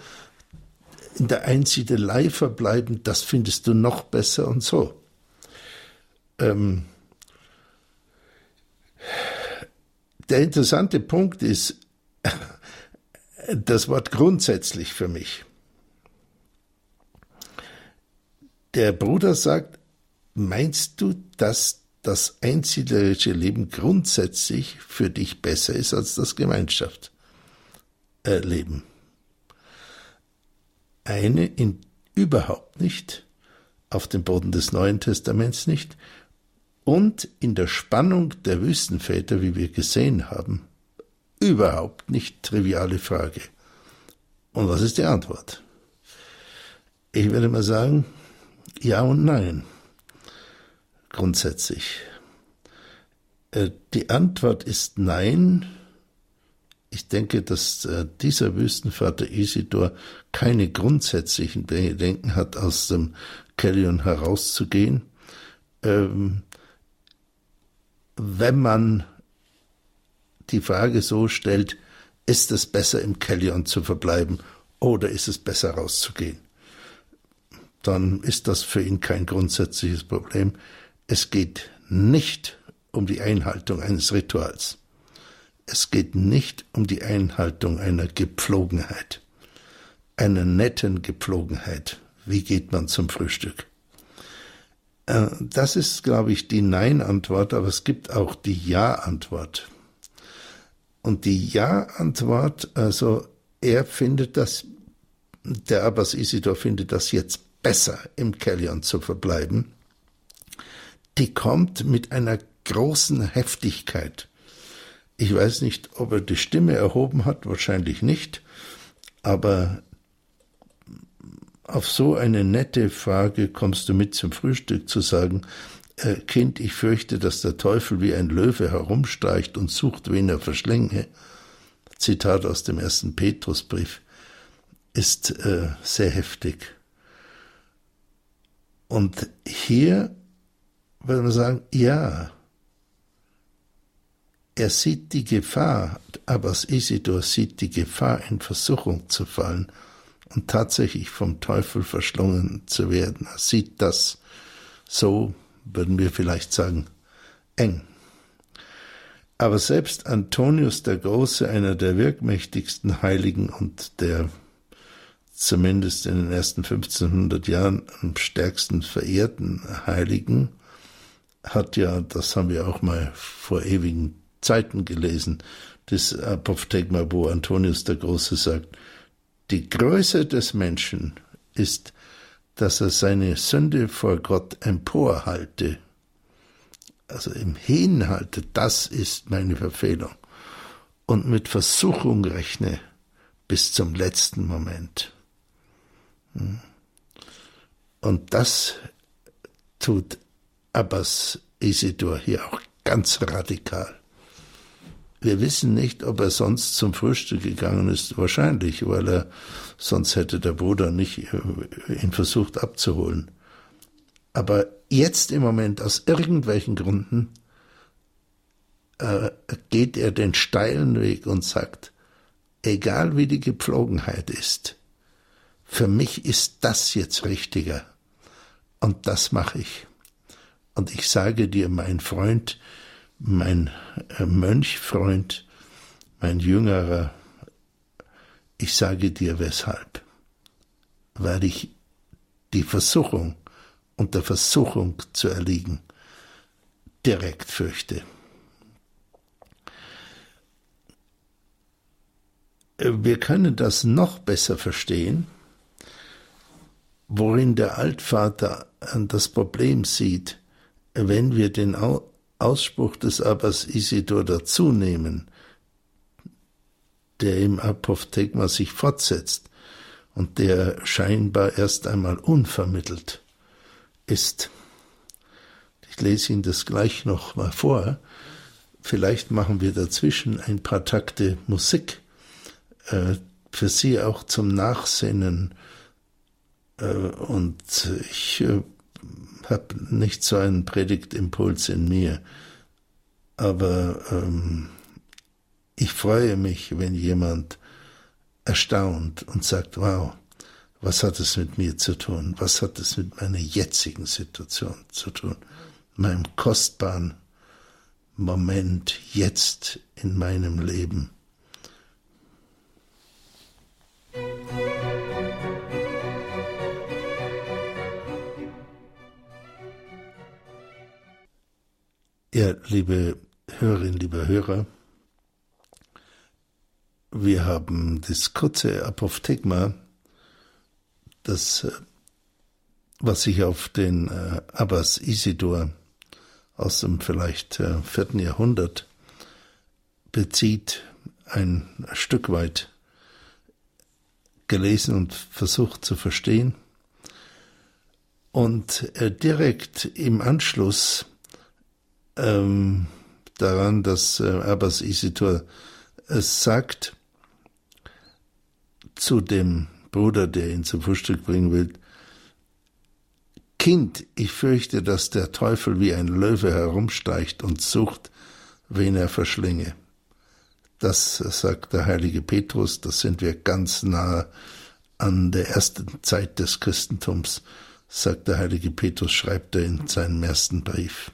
[SPEAKER 2] in der Einsiedelei verbleiben, das findest du noch besser und so. Ähm, der interessante Punkt ist das Wort grundsätzlich für mich. Der Bruder sagt, meinst du, dass das einsiedlerische Leben grundsätzlich für dich besser ist als das Gemeinschaftsleben? Eine in überhaupt nicht, auf dem Boden des Neuen Testaments nicht, und in der Spannung der Wüstenväter, wie wir gesehen haben, überhaupt nicht triviale Frage. Und was ist die Antwort? Ich würde mal sagen, ja und nein. Grundsätzlich. Äh, die Antwort ist nein. Ich denke, dass äh, dieser Wüstenvater Isidor keine grundsätzlichen Bedenken hat, aus dem Kellion herauszugehen. Ähm, wenn man die Frage so stellt, ist es besser im Kellion zu verbleiben oder ist es besser rauszugehen? dann ist das für ihn kein grundsätzliches Problem. Es geht nicht um die Einhaltung eines Rituals. Es geht nicht um die Einhaltung einer Gepflogenheit, einer netten Gepflogenheit. Wie geht man zum Frühstück? Äh, das ist, glaube ich, die Nein-Antwort, aber es gibt auch die Ja-Antwort. Und die Ja-Antwort, also er findet das, der Abbas Isidor findet das jetzt besser im Kellion zu verbleiben, die kommt mit einer großen Heftigkeit. Ich weiß nicht, ob er die Stimme erhoben hat, wahrscheinlich nicht, aber auf so eine nette Frage kommst du mit zum Frühstück zu sagen, äh, Kind, ich fürchte, dass der Teufel wie ein Löwe herumstreicht und sucht, wen er verschlinge, Zitat aus dem ersten Petrusbrief, ist äh, sehr heftig. Und hier würde man sagen, ja, er sieht die Gefahr, Abbas Isidor sieht die Gefahr, in Versuchung zu fallen und tatsächlich vom Teufel verschlungen zu werden. Er sieht das so, würden wir vielleicht sagen, eng. Aber selbst Antonius der Große, einer der wirkmächtigsten Heiligen und der zumindest in den ersten 1500 Jahren am stärksten verehrten Heiligen, hat ja, das haben wir auch mal vor ewigen Zeiten gelesen, das Apophthegma, wo Antonius der Große sagt, die Größe des Menschen ist, dass er seine Sünde vor Gott emporhalte also im Hinhalte, das ist meine Verfehlung. Und mit Versuchung rechne bis zum letzten Moment. Hm. Und das tut Abbas Isidor hier auch ganz radikal. Wir wissen nicht, ob er sonst zum Frühstück gegangen ist. Wahrscheinlich, weil er sonst hätte der Bruder nicht äh, ihn versucht abzuholen. Aber jetzt im Moment aus irgendwelchen Gründen äh, geht er den steilen Weg und sagt, egal wie die Gepflogenheit ist, für mich ist das jetzt richtiger. Und das mache ich. Und ich sage dir, mein Freund, mein äh, Mönchfreund, mein jüngerer, ich sage dir weshalb. Weil ich die Versuchung und der Versuchung zu erliegen, direkt fürchte. Wir können das noch besser verstehen, worin der Altvater das Problem sieht, wenn wir den Ausspruch des Abbas Isidor dazu nehmen, der im Apophthegma sich fortsetzt und der scheinbar erst einmal unvermittelt ist. Ich lese Ihnen das gleich noch mal vor. Vielleicht machen wir dazwischen ein paar Takte Musik äh, für Sie auch zum Nachsinnen. Äh, und ich äh, habe nicht so einen Predigtimpuls in mir, aber ähm, ich freue mich, wenn jemand erstaunt und sagt, wow, was hat es mit mir zu tun? Was hat es mit meiner jetzigen Situation zu tun? Meinem kostbaren Moment jetzt in meinem Leben. Ja, liebe Hörerinnen, liebe Hörer, wir haben das kurze Apophthegma das, äh, was sich auf den äh, Abbas Isidor aus dem vielleicht äh, vierten Jahrhundert bezieht, ein Stück weit gelesen und versucht zu verstehen. Und direkt im Anschluss ähm, daran, dass äh, Abbas Isidor es sagt, zu dem Bruder, der ihn zum Frühstück bringen will, Kind, ich fürchte, dass der Teufel wie ein Löwe herumsteigt und sucht, wen er verschlinge. Das sagt der heilige Petrus, das sind wir ganz nah an der ersten Zeit des Christentums, sagt der heilige Petrus, schreibt er in seinem ersten Brief.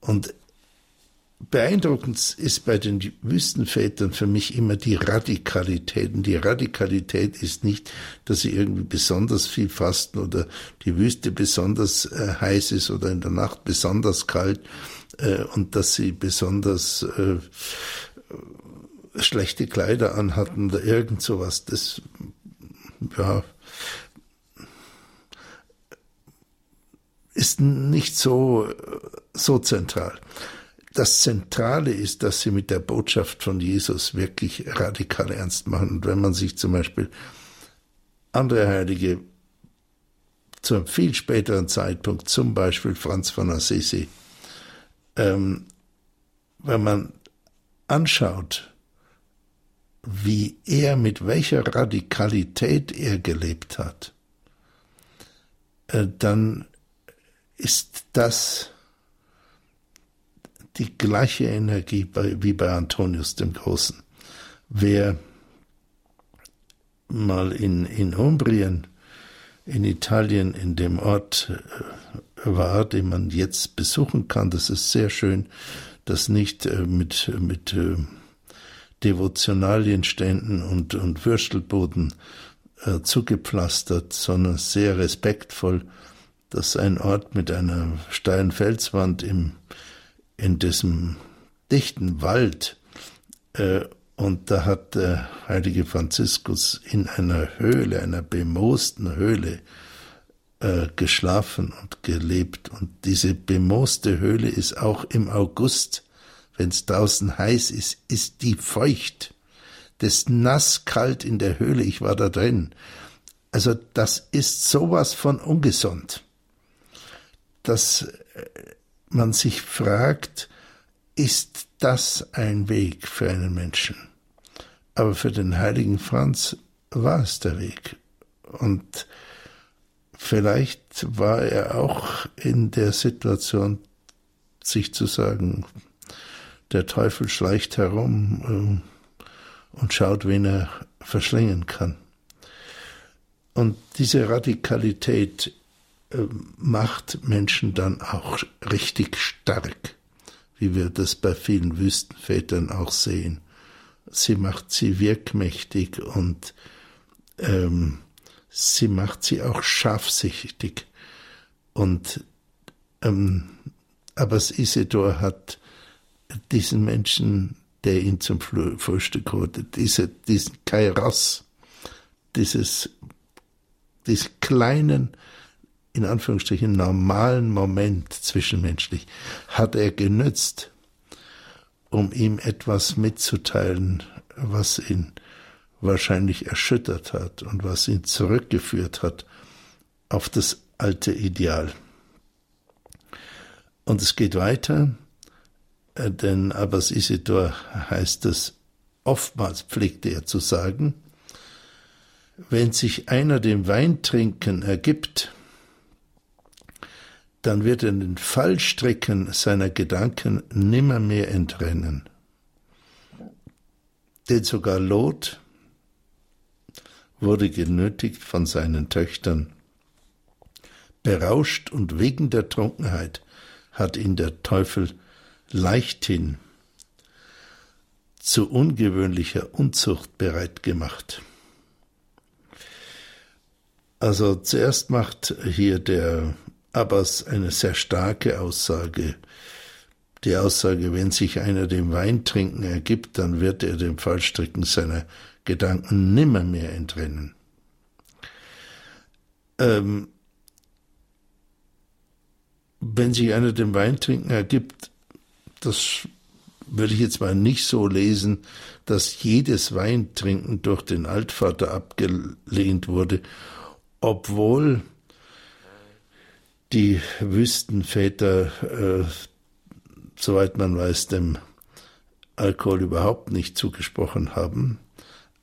[SPEAKER 2] Und Beeindruckend ist bei den Wüstenvätern für mich immer die Radikalität. Und die Radikalität ist nicht, dass sie irgendwie besonders viel fasten oder die Wüste besonders äh, heiß ist oder in der Nacht besonders kalt äh, und dass sie besonders äh, schlechte Kleider anhatten oder irgend sowas. Das, ja, ist nicht so, so zentral das Zentrale ist, dass sie mit der Botschaft von Jesus wirklich radikal ernst machen. Und wenn man sich zum Beispiel andere Heilige zu einem viel späteren Zeitpunkt, zum Beispiel Franz von Assisi, ähm, wenn man anschaut, wie er, mit welcher Radikalität er gelebt hat, äh, dann ist das die gleiche Energie bei, wie bei Antonius dem Großen. Wer mal in, in Umbrien, in Italien, in dem Ort äh, war, den man jetzt besuchen kann, das ist sehr schön, das nicht äh, mit, mit äh, Devotionalienständen und, und Würstelboden zugepflastert, sondern sehr respektvoll. Das ist ein Ort mit einer steilen Felswand im, in diesem dichten Wald. Äh, und da hat der heilige Franziskus in einer Höhle, einer bemoosten Höhle, äh, geschlafen und gelebt. Und diese bemooste Höhle ist auch im August wenn es draußen heiß ist, ist die feucht. Das nass kalt in der Höhle, ich war da drin. Also das ist sowas von ungesund, dass äh, man sich fragt, ist das ein Weg für einen Menschen? Aber für den heiligen Franz war es der Weg. Und vielleicht war er auch in der Situation, sich zu sagen, der Teufel schleicht herum äh, und schaut, wen er verschlingen kann. Und diese Radikalität macht Menschen dann auch richtig stark, wie wir das bei vielen Wüstenvätern auch sehen. Sie macht sie wirkmächtig und ähm, sie macht sie auch scharfsichtig. Und ähm, Abbas Isidor hat diesen Menschen, der ihn zum Frühstück holte, diese, diesen Kairos, dieses, diesen kleinen, in Anführungsstrichen normalen Moment zwischenmenschlich, hat er genützt, um ihm etwas mitzuteilen, was ihn wahrscheinlich erschüttert hat und was ihn zurückgeführt hat auf das alte Ideal. Und es geht weiter. Äh, denn Abbas Isidor heißt es, oftmals pflegte er zu sagen, wenn sich einer dem Weintrinken ergibt, dann wird er den Fallstricken seiner Gedanken nimmermehr entrennen. Denn sogar Lot wurde genötigt von seinen Töchtern. Berauscht und wegen der Trunkenheit hat ihn der Teufel leichthin zu ungewöhnlicher Unzucht bereit gemacht. Also zuerst macht hier der Abbas eine sehr starke Aussage. Die Aussage, wenn sich einer dem Weintrinken ergibt, dann wird er dem Fallstricken seiner Gedanken nimmermehr entrennen. Ähm, wenn sich einer dem Weintrinken ergibt, das würde ich jetzt mal nicht so lesen, dass jedes Weintrinken durch den Altvater abgelehnt wurde, obwohl die Wüstenväter, äh, soweit man weiß, dem Alkohol überhaupt nicht zugesprochen haben.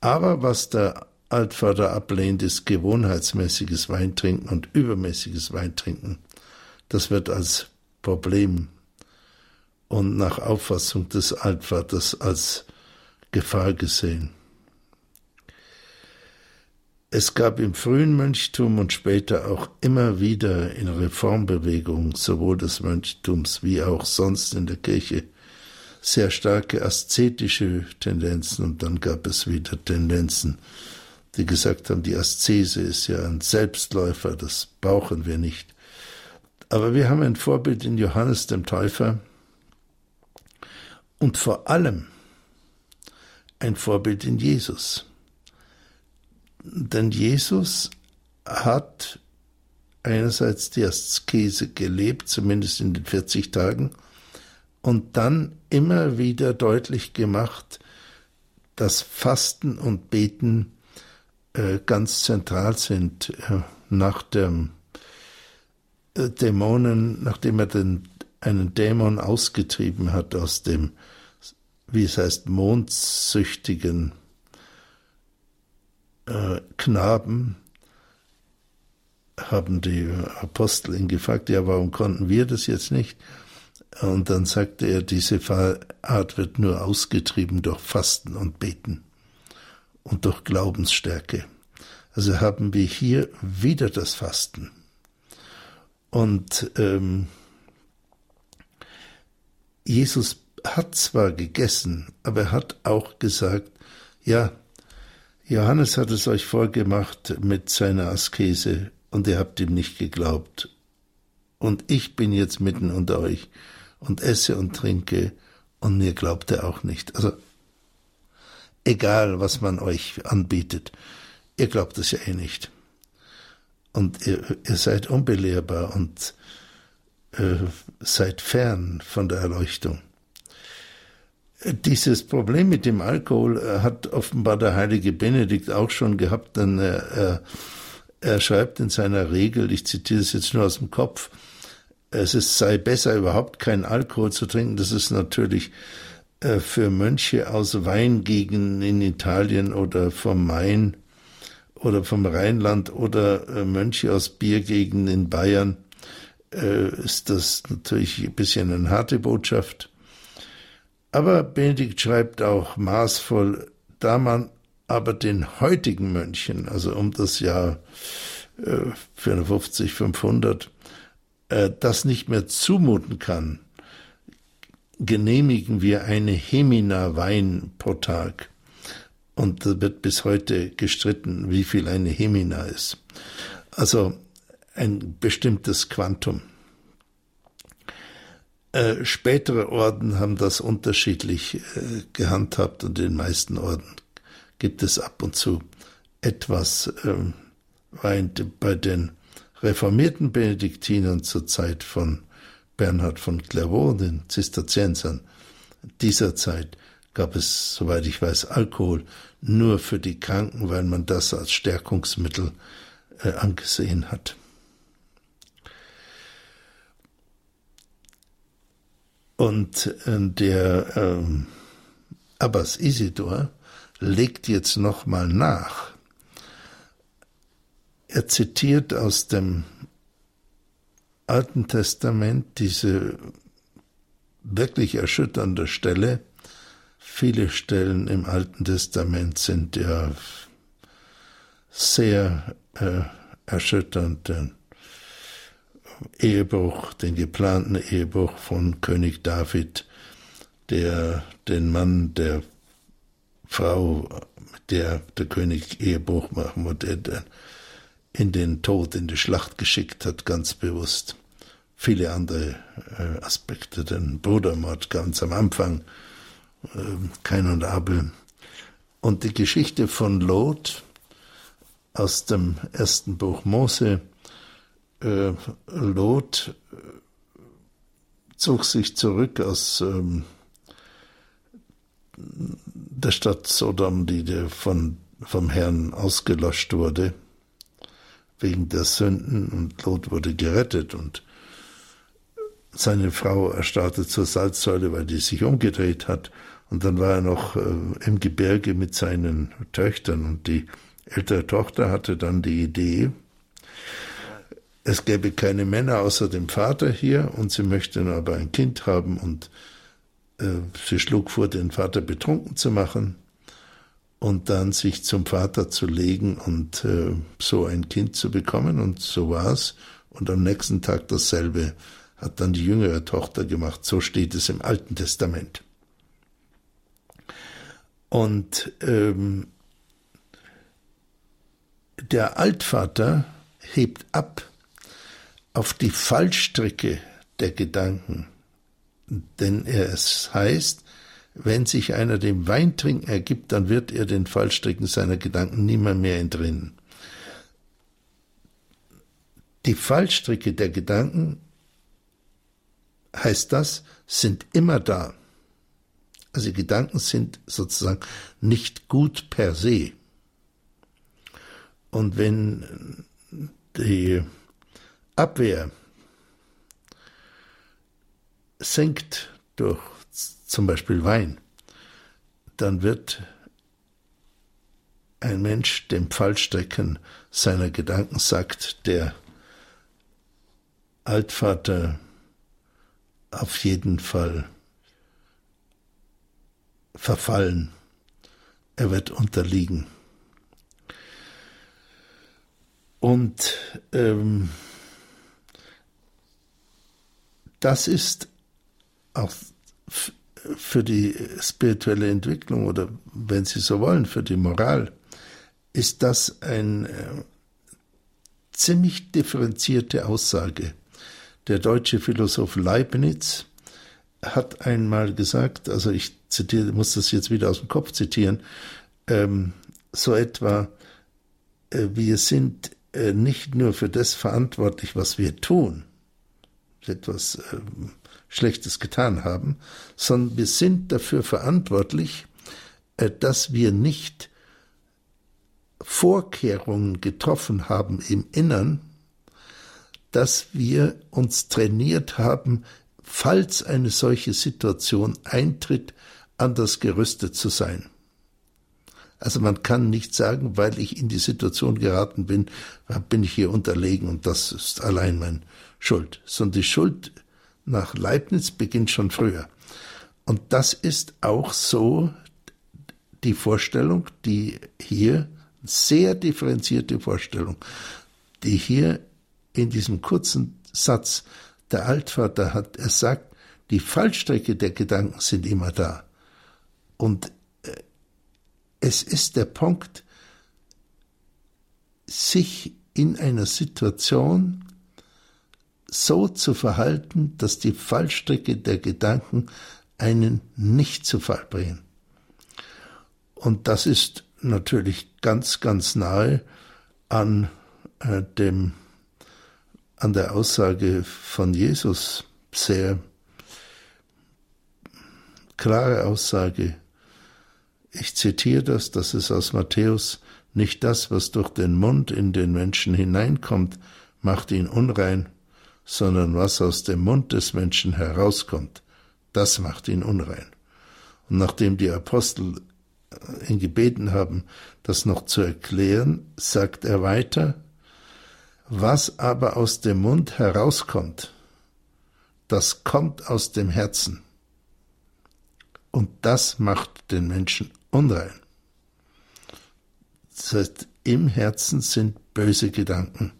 [SPEAKER 2] Aber was der Altvater ablehnt, ist gewohnheitsmäßiges Weintrinken und übermäßiges Weintrinken. Das wird als Problem und nach Auffassung des Altvaters als Gefahr gesehen. Es gab im frühen Mönchtum und später auch immer wieder in Reformbewegungen sowohl des Mönchtums wie auch sonst in der Kirche sehr starke aszetische Tendenzen und dann gab es wieder Tendenzen, die gesagt haben, die Aszese ist ja ein Selbstläufer, das brauchen wir nicht. Aber wir haben ein Vorbild in Johannes dem Täufer, und vor allem ein Vorbild in Jesus. Denn Jesus hat einerseits die Askese gelebt, zumindest in den 40 Tagen, und dann immer wieder deutlich gemacht, dass Fasten und Beten äh, ganz zentral sind äh, nach dem äh, Dämonen, nachdem er den, einen Dämon ausgetrieben hat aus dem, wie es heißt, mondsüchtigen äh, Knaben, haben die Apostel ihn gefragt, ja, warum konnten wir das jetzt nicht? Und dann sagte er, diese Art wird nur ausgetrieben durch Fasten und Beten und durch Glaubensstärke. Also haben wir hier wieder das Fasten. Und ähm, Jesus hat zwar gegessen, aber er hat auch gesagt, ja, Johannes hat es euch vorgemacht mit seiner Askese und ihr habt ihm nicht geglaubt. Und ich bin jetzt mitten unter euch und esse und trinke und mir glaubt er auch nicht. Also egal, was man euch anbietet, ihr glaubt es ja eh nicht. Und ihr, ihr seid unbelehrbar und äh, seid fern von der Erleuchtung. Dieses Problem mit dem Alkohol äh, hat offenbar der heilige Benedikt auch schon gehabt, denn er, er, er schreibt in seiner Regel, ich zitiere es jetzt nur aus dem Kopf, es ist, sei besser, überhaupt keinen Alkohol zu trinken. Das ist natürlich äh, für Mönche aus Weingegenden in Italien oder vom Main oder vom Rheinland oder äh, Mönche aus Biergegenden in Bayern äh, ist das natürlich ein bisschen eine harte Botschaft. Aber Benedikt schreibt auch maßvoll, da man aber den heutigen Mönchen, also um das Jahr 450, 500, äh, das nicht mehr zumuten kann, genehmigen wir eine Hemina Wein pro Tag. Und da wird bis heute gestritten, wie viel eine Hemina ist. Also ein bestimmtes Quantum. Äh, spätere Orden haben das unterschiedlich äh, gehandhabt und in den meisten Orden gibt es ab und zu etwas ähm, bei den reformierten Benediktinern zur Zeit von Bernhard von Clairvaux, den Zisterziensern dieser Zeit, gab es, soweit ich weiß, Alkohol nur für die Kranken, weil man das als Stärkungsmittel äh, angesehen hat. Und äh, der äh, Abbas Isidor legt jetzt nochmal nach er zitiert aus dem Alten Testament diese wirklich erschütternde Stelle. Viele Stellen im Alten Testament sind ja sehr äh, erschütternd. Ehebruch, den geplanten Ehebruch von König David, der den Mann der Frau, mit der der König Ehebruch machen wollte, in den Tod, in die Schlacht geschickt hat, ganz bewusst. Viele andere äh, Aspekte, den Brudermord ganz am Anfang, Kain und Abel. Und die Geschichte von Lot aus dem ersten Buch Mose. Äh, Lot äh, zog sich zurück aus ähm, der Stadt Sodom, die von, vom Herrn ausgelöscht wurde wegen der Sünden und Lot wurde gerettet und seine Frau erstarrte zur Salzsäule, weil die sich umgedreht hat. Und dann war er noch äh, im Gebirge mit seinen Töchtern und die ältere Tochter hatte dann die Idee, es gäbe keine Männer außer dem Vater hier und sie möchte nur aber ein Kind haben und äh, sie schlug vor, den Vater betrunken zu machen und dann sich zum Vater zu legen und äh, so ein Kind zu bekommen. Und so war's. Und am nächsten Tag dasselbe hat dann die jüngere Tochter gemacht. So steht es im Alten Testament. Und ähm, der Altvater hebt ab auf die Fallstricke der Gedanken, denn es heißt, wenn sich einer dem Weintrinken ergibt, dann wird er den Fallstricken seiner Gedanken niemand mehr entrinnen. Die Fallstricke der Gedanken, heißt das, sind immer da. Also Gedanken sind sozusagen nicht gut per se. Und wenn die Abwehr sinkt durch zum Beispiel Wein, dann wird ein Mensch dem Pfallstrecken seiner Gedanken sagt, der Altvater auf jeden Fall verfallen. Er wird unterliegen. Und ähm, das ist auch für die spirituelle Entwicklung oder wenn Sie so wollen, für die Moral, ist das eine äh, ziemlich differenzierte Aussage. Der deutsche Philosoph Leibniz hat einmal gesagt, also ich zitiere, muss das jetzt wieder aus dem Kopf zitieren, ähm, so etwa, äh, wir sind äh, nicht nur für das verantwortlich, was wir tun, etwas äh, Schlechtes getan haben, sondern wir sind dafür verantwortlich, äh, dass wir nicht Vorkehrungen getroffen haben im Innern, dass wir uns trainiert haben, falls eine solche Situation eintritt, anders gerüstet zu sein. Also man kann nicht sagen, weil ich in die Situation geraten bin, bin ich hier unterlegen und das ist allein mein Schuld, sondern die Schuld nach Leibniz beginnt schon früher. Und das ist auch so die Vorstellung, die hier, sehr differenzierte Vorstellung, die hier in diesem kurzen Satz der Altvater hat. Er sagt, die Fallstrecke der Gedanken sind immer da. Und äh, es ist der Punkt, sich in einer Situation so zu verhalten, dass die Fallstrecke der Gedanken einen nicht zu Fall bringen. Und das ist natürlich ganz, ganz nahe an äh, dem, an der Aussage von Jesus, sehr klare Aussage. Ich zitiere das, das ist aus Matthäus, nicht das, was durch den Mund in den Menschen hineinkommt, macht ihn unrein, sondern was aus dem Mund des Menschen herauskommt, das macht ihn unrein. Und nachdem die Apostel äh, ihn gebeten haben, das noch zu erklären, sagt er weiter, was aber aus dem Mund herauskommt, das kommt aus dem Herzen. Und das macht den Menschen unrein. Das heißt, im Herzen sind böse Gedanken.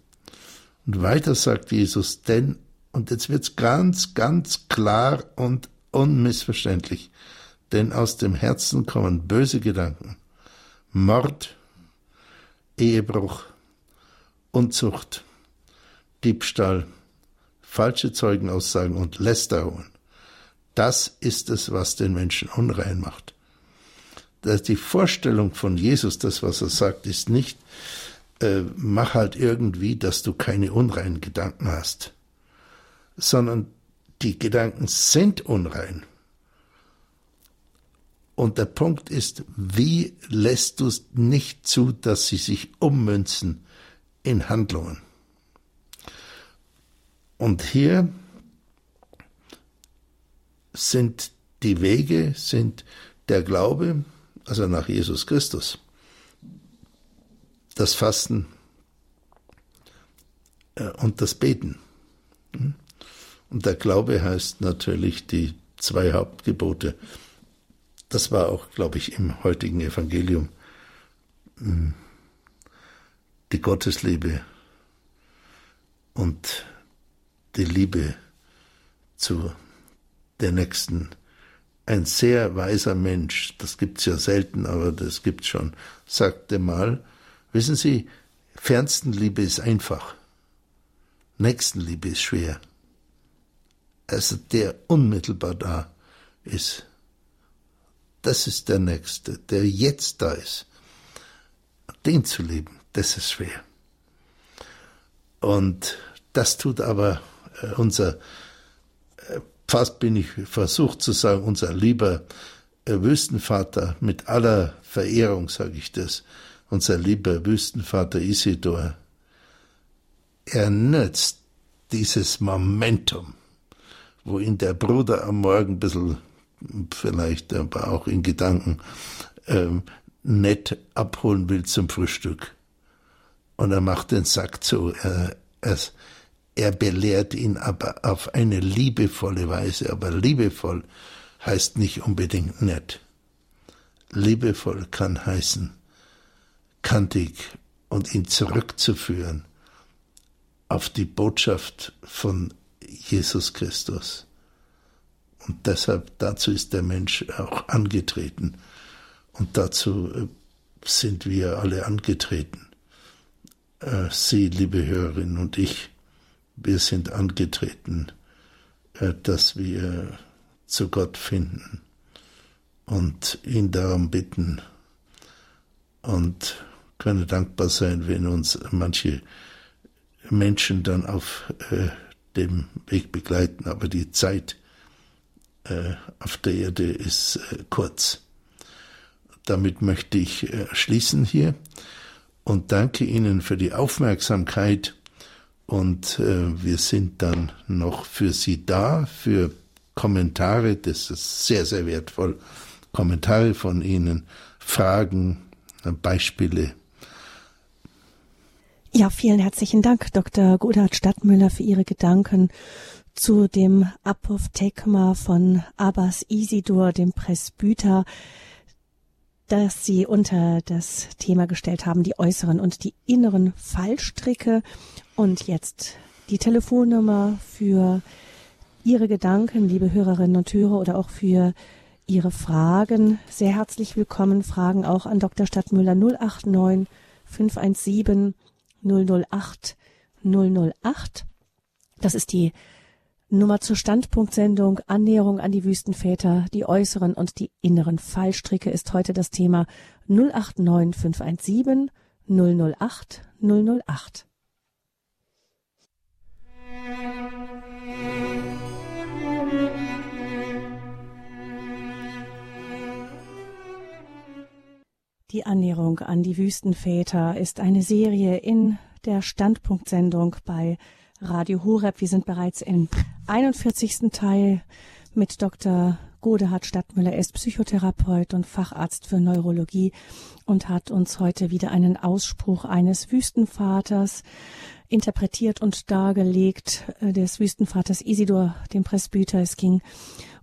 [SPEAKER 2] Und weiter sagt Jesus, denn, und jetzt wird's ganz, ganz klar und unmissverständlich, denn aus dem Herzen kommen böse Gedanken, Mord, Ehebruch, Unzucht, Diebstahl, falsche Zeugenaussagen und Lästerungen. Das ist es, was den Menschen unrein macht. Die Vorstellung von Jesus, das, was er sagt, ist nicht, äh, mach halt irgendwie, dass du keine unreinen Gedanken hast, sondern die Gedanken sind unrein. Und der Punkt ist, wie lässt du es nicht zu, dass sie sich ummünzen in Handlungen? Und hier sind die Wege, sind der Glaube, also nach Jesus Christus, das Fasten äh, und das Beten. Hm? Und der Glaube heißt natürlich die zwei Hauptgebote. Das war auch, glaube ich, im heutigen Evangelium hm, die Gottesliebe und die Liebe zu der Nächsten. Ein sehr weiser Mensch, das gibt's ja selten, aber das gibt's schon, sagte mal, Wissen Sie, Fernstenliebe ist einfach. Nächstenliebe ist schwer. Also der unmittelbar da ist. Das ist der Nächste, der jetzt da ist. Den zu lieben, das ist schwer. Und das tut aber äh, unser, äh, fast bin ich versucht zu sagen, unser lieber äh, Wüstenvater, mit aller Verehrung sage ich das, unser lieber Wüstenvater Isidor, er nützt dieses Momentum, wo ihn der Bruder am Morgen ein bisschen, vielleicht aber auch in Gedanken, ähm, nett abholen will zum Frühstück. Und er macht den Sack zu. Er, er, er belehrt ihn aber auf eine liebevolle Weise. Aber liebevoll heißt nicht unbedingt nett. Liebevoll kann heißen, kantig und ihn zurückzuführen auf die Botschaft von Jesus Christus. Und deshalb, dazu ist der Mensch auch angetreten. Und dazu äh, sind wir alle angetreten. Äh, Sie, liebe Hörerinnen und ich, wir sind angetreten, äh, dass wir zu Gott finden und ihn darum bitten und können dankbar sein, wenn uns manche Menschen dann auf äh, dem Weg begleiten, aber die Zeit äh, auf der Erde ist äh, kurz. Damit möchte ich äh, schließen hier und danke Ihnen für die Aufmerksamkeit und äh, wir sind dann noch für Sie da, für Kommentare, das ist sehr, sehr wertvoll, Kommentare von Ihnen, Fragen, Beispiele.
[SPEAKER 1] Ja, vielen herzlichen Dank, Dr. Godard Stadtmüller, für Ihre Gedanken zu dem Apophthegma von Abbas Isidor, dem Presbyter, das Sie unter das Thema gestellt haben, die äußeren und die inneren Fallstricke. Und jetzt die Telefonnummer für Ihre Gedanken, liebe Hörerinnen und Hörer, oder auch für Ihre Fragen. Sehr herzlich willkommen. Fragen auch an Dr. Stadtmüller 089 517 008 008. Das ist die Nummer zur Standpunktsendung Annäherung an die Wüstenväter, die äußeren und die inneren Fallstricke ist heute das Thema 089 517 008 008. Die Annäherung an die Wüstenväter ist eine Serie in der Standpunktsendung bei Radio Horeb. Wir sind bereits im 41. Teil mit Dr. Godehard Stadtmüller. Er ist Psychotherapeut und Facharzt für Neurologie und hat uns heute wieder einen Ausspruch eines Wüstenvaters interpretiert und dargelegt, äh, des Wüstenvaters Isidor, dem Presbyter. Es ging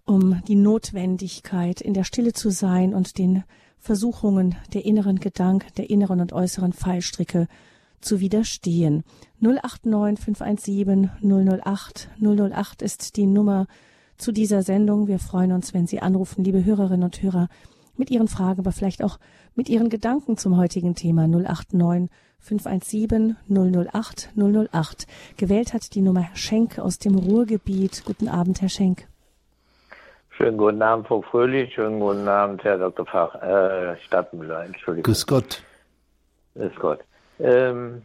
[SPEAKER 1] um die Notwendigkeit, in der Stille zu sein und den Versuchungen der inneren Gedanken, der inneren und äußeren Fallstricke zu widerstehen. 089 517 008 008 ist die Nummer zu dieser Sendung. Wir freuen uns, wenn Sie anrufen, liebe Hörerinnen und Hörer, mit Ihren Fragen, aber vielleicht auch mit Ihren Gedanken zum heutigen Thema 089 517 008 008. Gewählt hat die Nummer Herr Schenk aus dem Ruhrgebiet. Guten Abend, Herr Schenk.
[SPEAKER 3] Schönen guten Abend, Frau Fröhlich. Schönen guten Abend, Herr Dr. Fach, äh, Stadtmüller. Entschuldigung.
[SPEAKER 2] Grüß Gott.
[SPEAKER 3] Grüß Gott. Ähm,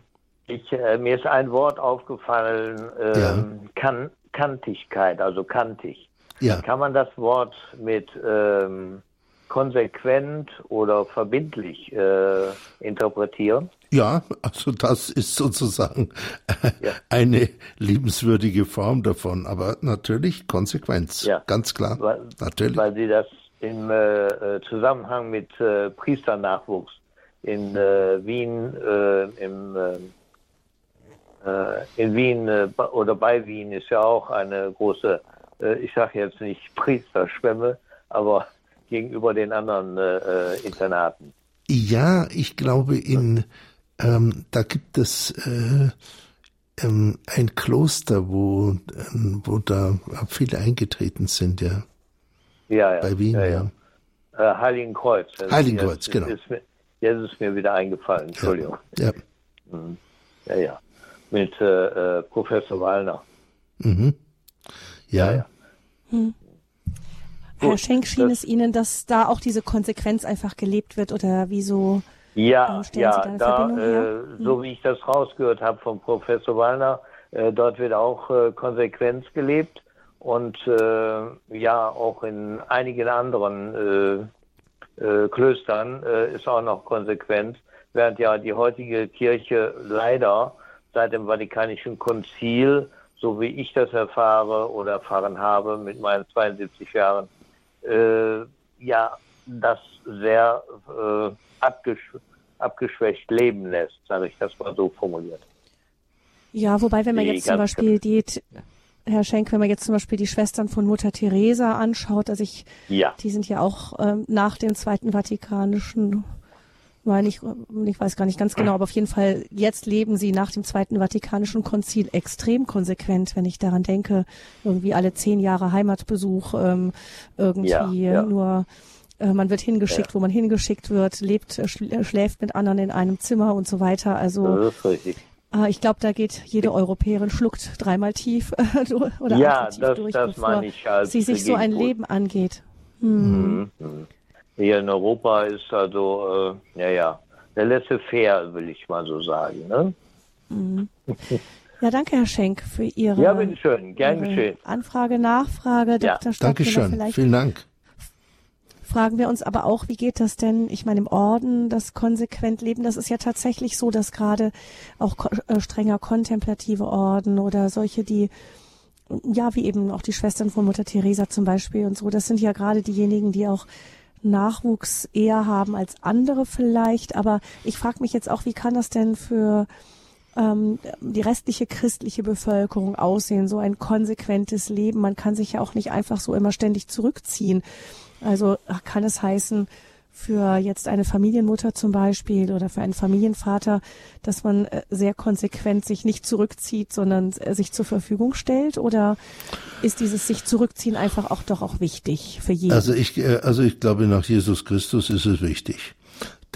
[SPEAKER 3] ich, äh, mir ist ein Wort aufgefallen, ähm, ja. kan Kantigkeit, also kantig. Ja. Kann man das Wort mit ähm, konsequent oder verbindlich äh, interpretieren?
[SPEAKER 2] Ja, also das ist sozusagen (laughs) ja. eine liebenswürdige Form davon, aber natürlich Konsequenz, ja. ganz klar.
[SPEAKER 3] Weil,
[SPEAKER 2] natürlich.
[SPEAKER 3] weil Sie das im äh, äh Zusammenhang mit äh, Priesternachwuchs in äh, Wien, äh, im, in Wien oder bei Wien ist ja auch eine große, ich sage jetzt nicht Priesterschwemme, aber gegenüber den anderen Internaten.
[SPEAKER 2] Ja, ich glaube, in ähm, da gibt es ähm, ein Kloster, wo, ähm, wo da viele eingetreten sind, ja.
[SPEAKER 3] Ja, ja.
[SPEAKER 2] Bei Wien, ja. ja.
[SPEAKER 3] ja. Heiligenkreuz.
[SPEAKER 2] Heiligenkreuz, genau.
[SPEAKER 3] Ist, Jetzt ist mir wieder eingefallen, Entschuldigung.
[SPEAKER 2] Ja.
[SPEAKER 3] Mhm. Ja, ja. Mit äh, äh, Professor Wallner.
[SPEAKER 2] Mhm. Ja. ja,
[SPEAKER 1] Hm. Herr Schenk, schien es Ihnen, dass da auch diese Konsequenz einfach gelebt wird oder wieso?
[SPEAKER 3] Ja, äh, ja, da, äh, hm. so wie ich das rausgehört habe von Professor Wallner, äh, dort wird auch äh, Konsequenz gelebt und äh, ja, auch in einigen anderen äh, Klöstern äh, ist auch noch konsequent, während ja die heutige Kirche leider seit dem Vatikanischen Konzil so wie ich das erfahre oder erfahren habe mit meinen 72 Jahren, äh, ja, das sehr äh, abgesch abgeschwächt leben lässt, sage ich das mal so formuliert.
[SPEAKER 1] Ja, wobei, wenn man
[SPEAKER 3] Die
[SPEAKER 1] jetzt zum Beispiel die, Herr Schenk, wenn man jetzt zum Beispiel die Schwestern von Mutter Teresa anschaut, also ich,
[SPEAKER 3] Ja,
[SPEAKER 1] die sind ja auch ähm, nach dem Zweiten Vatikanischen, meine ich, ich weiß gar nicht ganz genau, aber auf jeden Fall jetzt leben sie nach dem Zweiten Vatikanischen Konzil extrem konsequent, wenn ich daran denke, irgendwie alle zehn Jahre Heimatbesuch, ähm, irgendwie
[SPEAKER 3] Ja, ja.
[SPEAKER 1] nur äh, man wird hingeschickt,
[SPEAKER 3] Ja.
[SPEAKER 1] wo man hingeschickt wird, lebt, äh, äh, schläft mit anderen in einem Zimmer und so weiter. Also ich glaube, da geht jede Europäerin schluckt dreimal tief (laughs) oder
[SPEAKER 3] Ja,
[SPEAKER 1] tief
[SPEAKER 3] das-
[SPEAKER 1] durch,
[SPEAKER 3] das
[SPEAKER 1] bevor
[SPEAKER 3] ich als
[SPEAKER 1] sie sich so ein
[SPEAKER 3] Gegenpol.
[SPEAKER 1] Leben angeht. Hm.
[SPEAKER 3] Mhm. Mhm. Hier in Europa ist also, äh, ja, ja, der laissez-faire, will ich mal so sagen. Ne?
[SPEAKER 1] Ja, danke, Herr Schenk, für Ihre,
[SPEAKER 3] Ja, bitteschön, gern
[SPEAKER 1] Ihre. Anfrage, Nachfrage.
[SPEAKER 3] Ja.
[SPEAKER 1] Dr.
[SPEAKER 2] Dankeschön.
[SPEAKER 1] vielleicht
[SPEAKER 2] Vielen Dank.
[SPEAKER 1] fragen wir uns aber auch, wie geht das denn? Ich meine, im Orden das konsequent leben, das ist ja tatsächlich so, dass gerade auch äh, strenger kontemplative Orden oder solche, die ja, wie eben auch die Schwestern von Mutter Teresa zum Beispiel und so, das sind ja gerade diejenigen, die auch Nachwuchs eher haben als andere vielleicht. Aber ich frage mich jetzt auch, wie kann das denn für ähm, die restliche christliche Bevölkerung aussehen, so ein konsequentes Leben. Man kann sich ja auch nicht einfach so immer ständig zurückziehen. Also kann es heißen, für jetzt eine Familienmutter zum Beispiel oder für einen Familienvater, dass man äh, sehr konsequent sich nicht zurückzieht, sondern äh, sich zur Verfügung stellt? Oder ist dieses sich zurückziehen einfach auch doch auch wichtig für jeden?
[SPEAKER 2] Also ich, äh, also ich glaube, nach Jesus Christus ist es wichtig.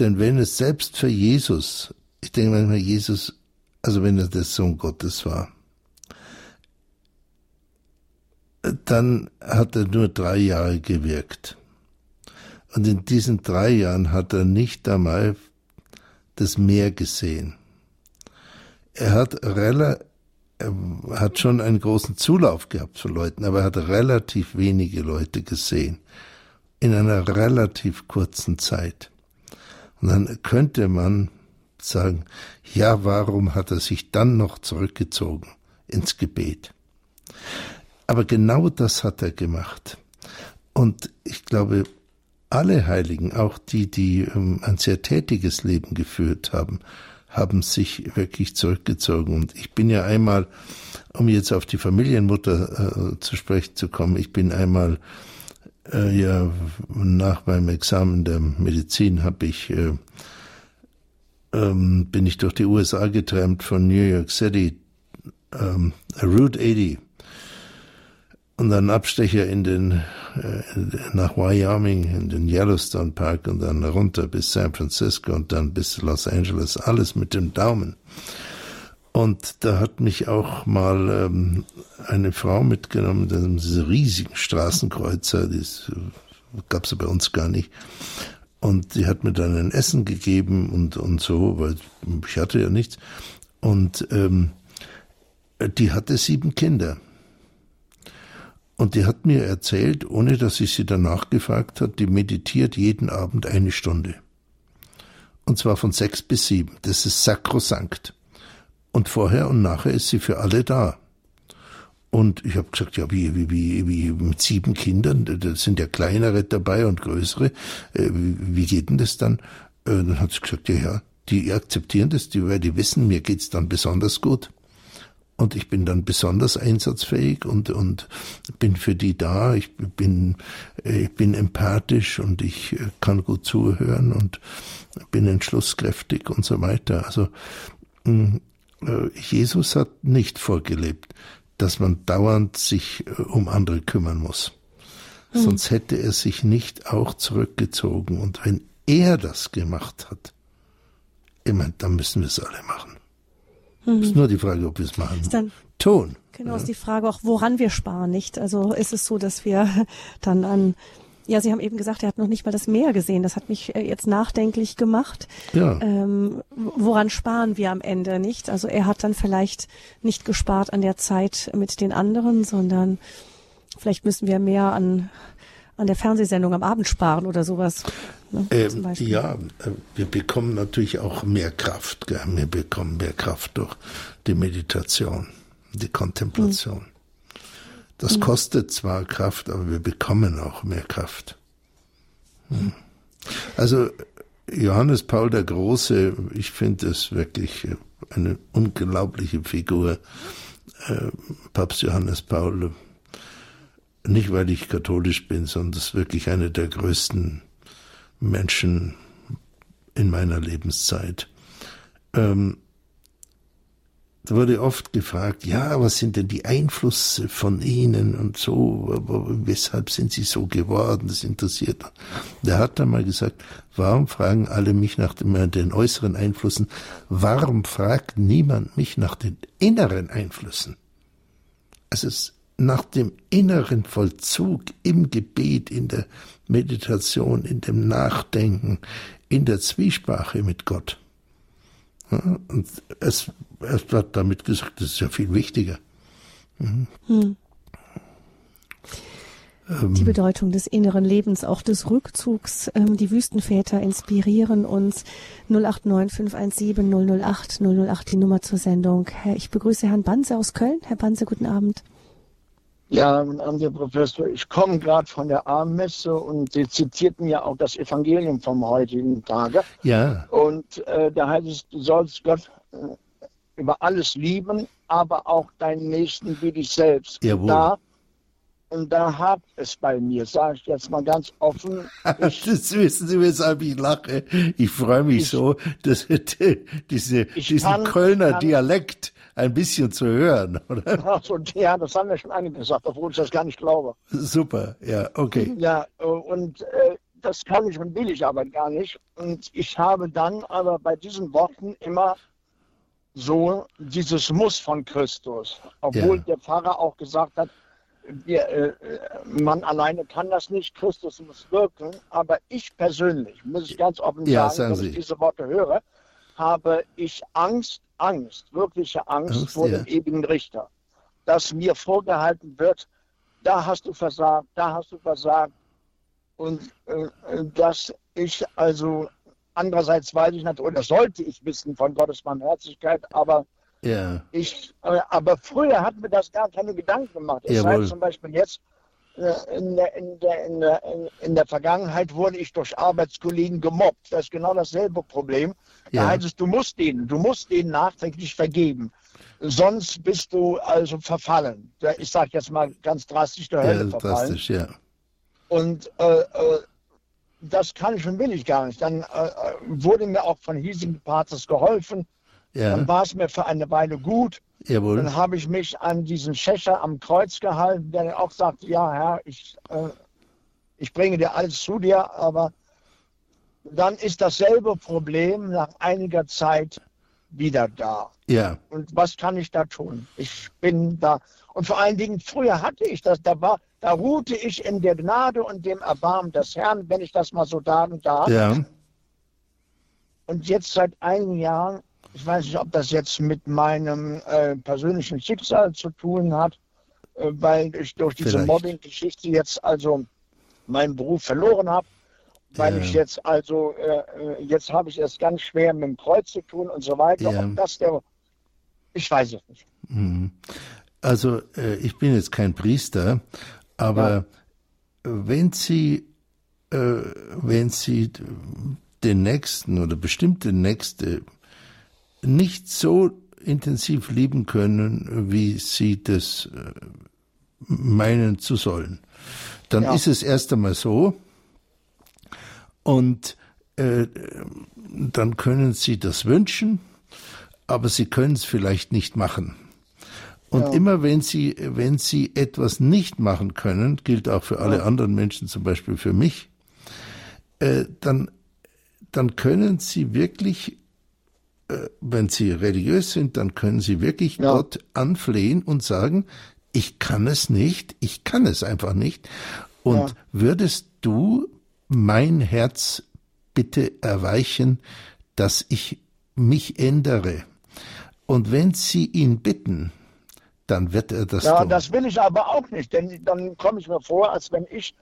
[SPEAKER 2] Denn wenn es selbst für Jesus, ich denke manchmal, Jesus, also wenn er der Sohn Gottes war, dann hat er nur drei Jahre gewirkt. Und in diesen drei Jahren hat er nicht einmal das Meer gesehen. Er hat rela er hat schon einen großen Zulauf gehabt von Leuten, aber er hat relativ wenige Leute gesehen in einer relativ kurzen Zeit. Und dann könnte man sagen, ja, warum hat er sich dann noch zurückgezogen ins Gebet? Aber genau das hat er gemacht. Und ich glaube, alle Heiligen, auch die, die ähm, ein sehr tätiges Leben geführt haben, haben sich wirklich zurückgezogen. Und ich bin ja einmal, um jetzt auf die Familienmutter äh, zu sprechen zu kommen, ich bin einmal äh, ja nach meinem Examen der Medizin habe ich äh, ähm, bin ich durch die USA getrennt von New York City, ähm, Route 80 und dann Abstecher in den äh, nach Wyoming in den Yellowstone Park und dann runter bis San Francisco und dann bis Los Angeles alles mit dem Daumen. Und da hat mich auch mal ähm, eine Frau mitgenommen, diese riesigen Straßenkreuzer, die gab es bei uns gar nicht. Und die hat mir dann ein Essen gegeben und, und so, weil ich hatte ja nichts. Und ähm, die hatte sieben Kinder. Und die hat mir erzählt, ohne dass ich sie danach gefragt hat, die meditiert jeden Abend eine Stunde. Und zwar von sechs bis sieben. Das ist sakrosankt. Und vorher und nachher ist sie für alle da. Und ich habe gesagt, ja, wie, wie, wie, wie mit sieben Kindern, da sind ja kleinere dabei und größere. Äh, wie, geht denn das dann? Äh, dann hat sie gesagt, ja, ja, die akzeptieren das, weil die wissen, mir geht's dann besonders gut. Und ich bin dann besonders einsatzfähig und, und bin für die da. Ich bin, ich bin empathisch und ich kann gut zuhören und bin entschlusskräftig und so weiter. Also Jesus hat nicht vorgelebt, dass man dauernd sich um andere kümmern muss. Mhm. Sonst hätte er sich nicht auch zurückgezogen. Und wenn er das gemacht hat, ich meine, dann müssen wir es alle machen. Mhm. Ist nur die Frage, ob wir es machen.
[SPEAKER 1] Ist dann,
[SPEAKER 2] Ton.
[SPEAKER 1] Genau, ja. ist die Frage auch, woran wir sparen, nicht? Also ist es so, dass wir (laughs) dann an ja, Sie haben eben gesagt, er hat noch nicht mal das Meer gesehen. Das hat mich äh, jetzt nachdenklich gemacht.
[SPEAKER 2] Ja.
[SPEAKER 1] Ähm, woran sparen wir am Ende nicht? Also er hat dann vielleicht nicht gespart an der Zeit mit den anderen, sondern vielleicht müssen wir mehr an an der Fernsehsendung am Abend sparen oder sowas.
[SPEAKER 2] Ne, ähm, ja, wir bekommen natürlich auch mehr Kraft. Gell? Wir bekommen mehr Kraft durch die Meditation. die Kontemplation. Das kostet zwar Kraft, aber wir bekommen auch mehr Kraft. Hm. Also Johannes Paul der Große, ich finde es wirklich eine unglaubliche Figur. Äh, Papst Johannes Paul, nicht weil ich katholisch bin, sondern es ist wirklich einer der größten Menschen in meiner Lebenszeit. Ähm, da wurde oft gefragt, ja, was sind denn die Einflüsse von Ihnen und so, weshalb sind Sie so geworden, das interessiert. Der hat dann mal gesagt, warum fragen alle mich nach den äußeren Einflüssen, warum fragt niemand mich nach den inneren Einflüssen? Also es nach dem inneren Vollzug im Gebet, in der Meditation, in dem Nachdenken, in der Zwiesprache mit Gott. Und es, es wird damit gesagt, das ist ja viel wichtiger. Hm.
[SPEAKER 1] Ähm. Die Bedeutung des inneren Lebens, auch des Rückzugs. Ähm, die Wüstenväter inspirieren uns. 089 517 008 008 die Nummer zur Sendung. Ich begrüße Herrn Banse aus Köln. Herr Banse, guten Abend.
[SPEAKER 4] Ja, guten Abend, Herr Professor. Ich komme gerade von der Armmesse und Sie zitierten ja auch das Evangelium vom heutigen Tage.
[SPEAKER 2] Ja.
[SPEAKER 4] Und äh, da heißt es, du sollst Gott äh, über alles lieben, aber auch deinen Nächsten wie dich selbst.
[SPEAKER 2] Jawohl.
[SPEAKER 4] Und da, und da hat es bei mir, sage ich jetzt mal ganz offen. (laughs)
[SPEAKER 2] Ich, das wissen Sie, weshalb ich lache. Ich freue mich ich, so, dass (laughs) diese, diesen kann, Kölner kann, Dialekt ein bisschen zu hören, (laughs) oder?
[SPEAKER 4] Ach so, ja, das haben wir schon einige gesagt, obwohl ich das gar nicht glaube.
[SPEAKER 2] Super, ja, okay.
[SPEAKER 4] Ja, und äh, das kann ich und will ich aber gar nicht. Und ich habe dann aber bei diesen Worten immer so dieses Muss von Christus, obwohl ja. der Pfarrer auch gesagt hat, wir, äh, man alleine kann das nicht, Christus muss wirken, aber ich persönlich, muss ich ganz offen
[SPEAKER 2] ja,
[SPEAKER 4] sagen,
[SPEAKER 2] sagen
[SPEAKER 4] wenn ich diese Worte höre, habe ich Angst, Angst, wirkliche Angst, Angst vor ja. dem ewigen Richter. Dass mir vorgehalten wird, da hast du versagt, da hast du versagt. Und äh, dass ich also, andererseits weiß ich natürlich, oder sollte ich wissen von Gottes Barmherzigkeit, aber
[SPEAKER 2] ja.
[SPEAKER 4] ich, äh, aber früher hat mir das gar keine Gedanken gemacht. Es sei zum Beispiel jetzt, äh, in der, in, der, in, der, in der Vergangenheit wurde ich durch Arbeitskollegen gemobbt. Das ist genau dasselbe Problem. Da ja. heißt es, du musst denen, du musst denen nachträglich vergeben. Sonst bist du also verfallen. Ich sage jetzt mal ganz drastisch der Hölle ja, verfallen. Drastisch,
[SPEAKER 2] ja.
[SPEAKER 4] Und äh, äh, das kann ich und will ich gar nicht. Dann äh, äh wurde mir auch von hiesigen Partners geholfen. Ja. Dann war es mir für eine Weile gut.
[SPEAKER 2] Jawohl.
[SPEAKER 4] Dann habe ich mich an diesen Schächer am Kreuz gehalten, der auch sagte, ja Herr, ich, äh, ich bringe dir alles zu dir, aber dann ist dasselbe Problem nach einiger Zeit wieder da.
[SPEAKER 2] Ja.
[SPEAKER 4] Und was kann ich da tun? Ich bin da. Und vor allen Dingen, früher hatte ich das, da war, da ruhte ich in der Gnade und dem Erbarmen des Herrn, wenn ich das mal so sagen darf.
[SPEAKER 2] Ja.
[SPEAKER 4] Und jetzt seit einigen Jahren ich weiß nicht, ob das jetzt mit meinem äh, persönlichen Schicksal zu tun hat, äh, weil ich durch diese Mobbing-Geschichte jetzt also meinen Beruf verloren habe. Weil ja. ich jetzt also, äh, äh, jetzt habe ich es ganz schwer mit dem Kreuz zu tun und so weiter. Ja. Ob das der, ich weiß es nicht.
[SPEAKER 2] Mhm. Also äh, ich bin jetzt kein Priester, aber ja. wenn Sie, äh, wenn Sie den nächsten oder bestimmte nächste nicht so intensiv lieben können, wie sie das äh, meinen zu sollen. Dann ja. ist es erst einmal so und äh, dann können sie das wünschen, aber sie können es vielleicht nicht machen. Und ja. immer wenn sie, wenn sie etwas nicht machen können, gilt auch für alle ja. anderen Menschen, zum Beispiel für mich, äh, dann, dann können sie wirklich wenn Sie religiös sind, dann können Sie wirklich ja. Gott anflehen und sagen, ich kann es nicht, ich kann es einfach nicht. Und ja. würdest du mein Herz bitte erweichen, dass ich mich ändere? Und wenn Sie ihn bitten, dann wird er das
[SPEAKER 4] ja,
[SPEAKER 2] tun.
[SPEAKER 4] Ja, das will ich aber auch nicht, denn dann komme ich mir vor, als wenn ich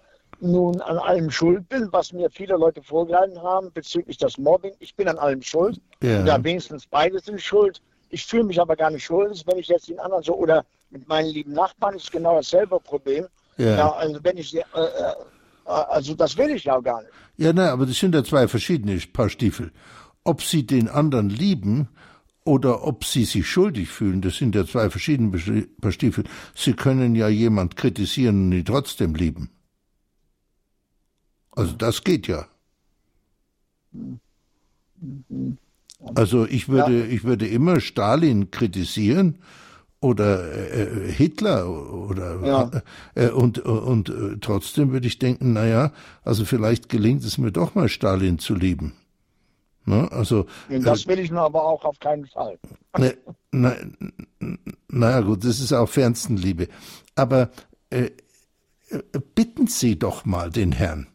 [SPEAKER 4] nun an allem schuld bin, was mir viele Leute vorgehalten haben bezüglich des Mobbing. Ich bin an allem schuld. Ja. Oder wenigstens beide sind schuld. ich fühle mich aber gar nicht schuldig, wenn ich jetzt den anderen so, oder mit meinen lieben Nachbarn ist genau dasselbe Problem. Ja, ja also wenn ich, äh, äh, also das will ich ja gar nicht.
[SPEAKER 2] Ja, nein, aber das sind ja zwei verschiedene Paar Stiefel. Ob sie den anderen lieben oder ob sie sich schuldig fühlen, das sind ja zwei verschiedene Paar Stiefel. Sie können ja jemand kritisieren und ihn trotzdem lieben. Also das geht ja. Also ich würde, ja. ich würde immer Stalin kritisieren oder äh, Hitler oder ja. äh, und und äh, trotzdem würde ich denken, na ja, also vielleicht gelingt es mir doch mal Stalin zu lieben. Ne? Also
[SPEAKER 4] das äh, will ich nur aber auch auf keinen Fall. Ne,
[SPEAKER 2] na, naja gut, das ist auch fernsten Liebe. Aber äh, bitten Sie doch mal den Herrn.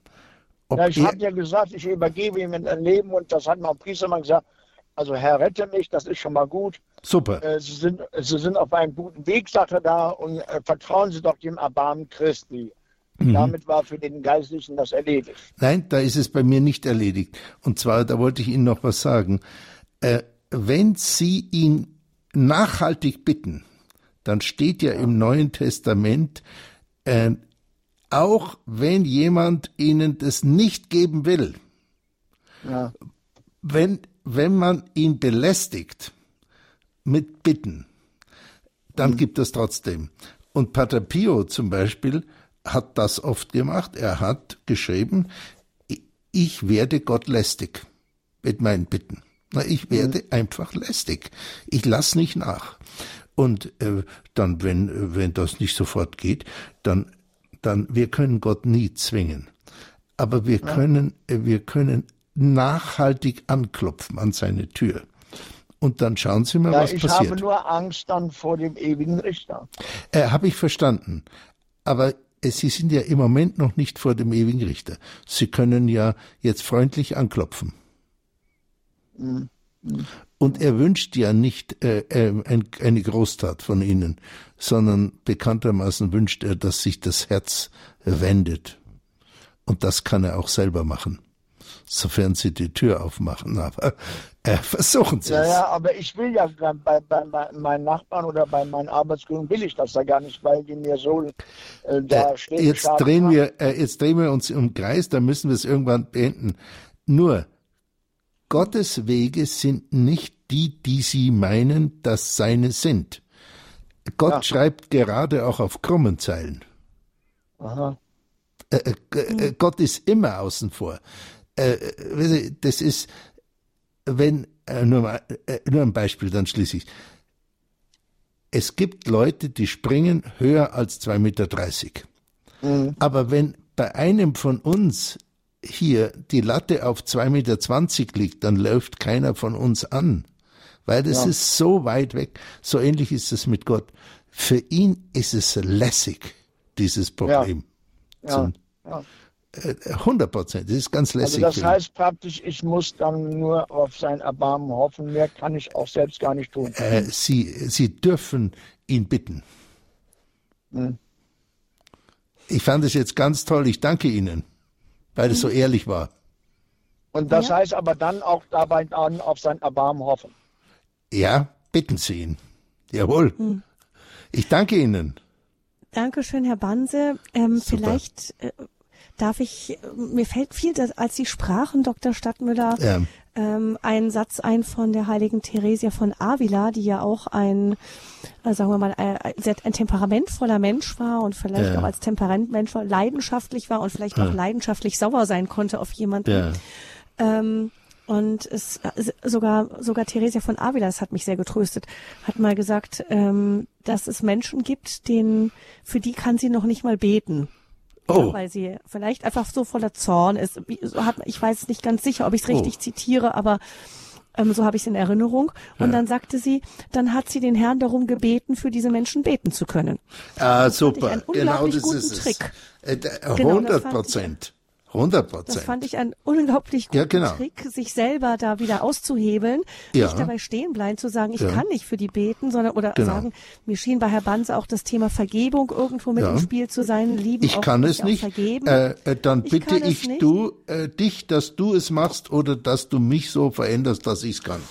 [SPEAKER 4] Ja, ich habe ja gesagt, ich übergebe ihm ein Leben und das hat mir auch Priestermann gesagt. Also Herr, rette mich, das ist schon mal gut.
[SPEAKER 2] Super.
[SPEAKER 4] Äh, Sie, sind, Sie sind auf einem guten Weg, sagt er da, und äh, vertrauen Sie doch dem Erbarmen Christi. Mhm. Damit war für den Geistlichen das erledigt.
[SPEAKER 2] Nein, da ist es bei mir nicht erledigt. Und zwar, da wollte ich Ihnen noch was sagen. Äh, wenn Sie ihn nachhaltig bitten, dann steht ja, ja. im Neuen Testament, äh, auch wenn jemand Ihnen das nicht geben will, ja. wenn wenn man ihn belästigt mit Bitten, dann mhm. gibt es trotzdem. Und Pater Pio zum Beispiel hat das oft gemacht. Er hat geschrieben, ich werde Gott lästig mit meinen Bitten. Ich werde mhm. einfach lästig. Ich lass nicht nach. Und äh, dann, wenn, wenn das nicht sofort geht, dann, dann, wir können Gott nie zwingen. Aber wir können, äh, wir können nachhaltig anklopfen an seine Tür. Und dann schauen Sie mal, ja, was
[SPEAKER 4] ich
[SPEAKER 2] passiert.
[SPEAKER 4] Ich habe nur Angst dann vor dem ewigen Richter.
[SPEAKER 2] Äh, habe ich verstanden. Aber Sie sind ja im Moment noch nicht vor dem ewigen Richter. Sie können ja jetzt freundlich anklopfen. Mhm. Und er wünscht ja nicht äh, äh, ein, eine Großtat von Ihnen, sondern bekanntermaßen wünscht er, dass sich das Herz wendet. Und das kann er auch selber machen sofern sie die Tür aufmachen. (laughs) Aber äh, versuchen Sie
[SPEAKER 4] ja,
[SPEAKER 2] es.
[SPEAKER 4] Ja, aber ich will ja bei, bei, bei meinen Nachbarn oder bei meinen Arbeitskollegen will ich das da gar nicht, weil die mir so äh, da äh,
[SPEAKER 2] stehen. Jetzt drehen wir, äh, jetzt drehen wir uns im Kreis, da müssen wir es irgendwann beenden. Nur Gottes Wege sind nicht die, die Sie meinen, dass seine sind. Gott ja. schreibt gerade auch auf krummen Zeilen. Aha. Äh, äh, äh Gott ist immer außen vor äh, das ist, wenn, nur, mal, nur ein Beispiel, dann schließe ich. Es gibt Leute, die springen höher als 2,30 Meter. Mhm. Aber wenn bei einem von uns hier die Latte auf 2,20 Meter liegt, dann läuft keiner von uns an. Weil das ja. ist so weit weg. So ähnlich ist es mit Gott. Für ihn ist es lässig, dieses Problem. Ja. ja. 100 Prozent, das ist ganz lässig.
[SPEAKER 4] Also das heißt praktisch, ich muss dann nur auf sein Erbarmen hoffen, mehr kann ich auch selbst gar nicht tun.
[SPEAKER 2] Äh, Sie, Sie dürfen ihn bitten. Hm. Ich fand es jetzt ganz toll, ich danke Ihnen, weil es so hm. ehrlich war.
[SPEAKER 4] Und das ja. heißt aber dann auch dabei dann auf sein Erbarmen hoffen.
[SPEAKER 2] Ja, bitten Sie ihn. Jawohl. Hm. Ich danke Ihnen.
[SPEAKER 1] Dankeschön, Herr Banse. Ähm, vielleicht äh, darf ich, mir fällt viel, als Sie sprachen, Dr. Stadtmüller, ja. ähm, ein Satz ein von der heiligen Theresia von Avila, die ja auch ein, äh, sagen wir mal, ein, ein temperamentvoller Mensch war und vielleicht ja. auch als Temperamentmensch leidenschaftlich war und vielleicht ja. auch leidenschaftlich sauer sein konnte auf jemanden. Ähm, und es sogar sogar Theresia von Avila, das hat mich sehr getröstet, hat mal gesagt, ähm, dass es Menschen gibt, denen für die kann sie noch nicht mal beten. Oh. weil sie vielleicht einfach so voller Zorn ist. Ich weiß nicht ganz sicher, ob ich es richtig oh. zitiere, aber ähm, so habe ich es in Erinnerung. Und ja. dann sagte sie, dann hat sie den Herrn darum gebeten, für diese Menschen beten zu können.
[SPEAKER 2] Ah, super. Genau das ist es. Trick. Äh, 100 genau, Prozent. 100 Prozent.
[SPEAKER 1] Das fand ich einen unglaublich guten ja, genau. Trick, sich selber da wieder auszuhebeln, ja. nicht dabei stehen bleiben, zu sagen, ich ja. kann nicht für die beten, sondern oder genau. sagen, mir schien bei Herr Banse auch das Thema Vergebung irgendwo mit im Spiel zu sein, lieben
[SPEAKER 2] Ich kann es nicht. Vergeben. Äh, äh, dann ich bitte ich du äh, dich, dass du es machst oder dass du mich so veränderst, dass ich es kann.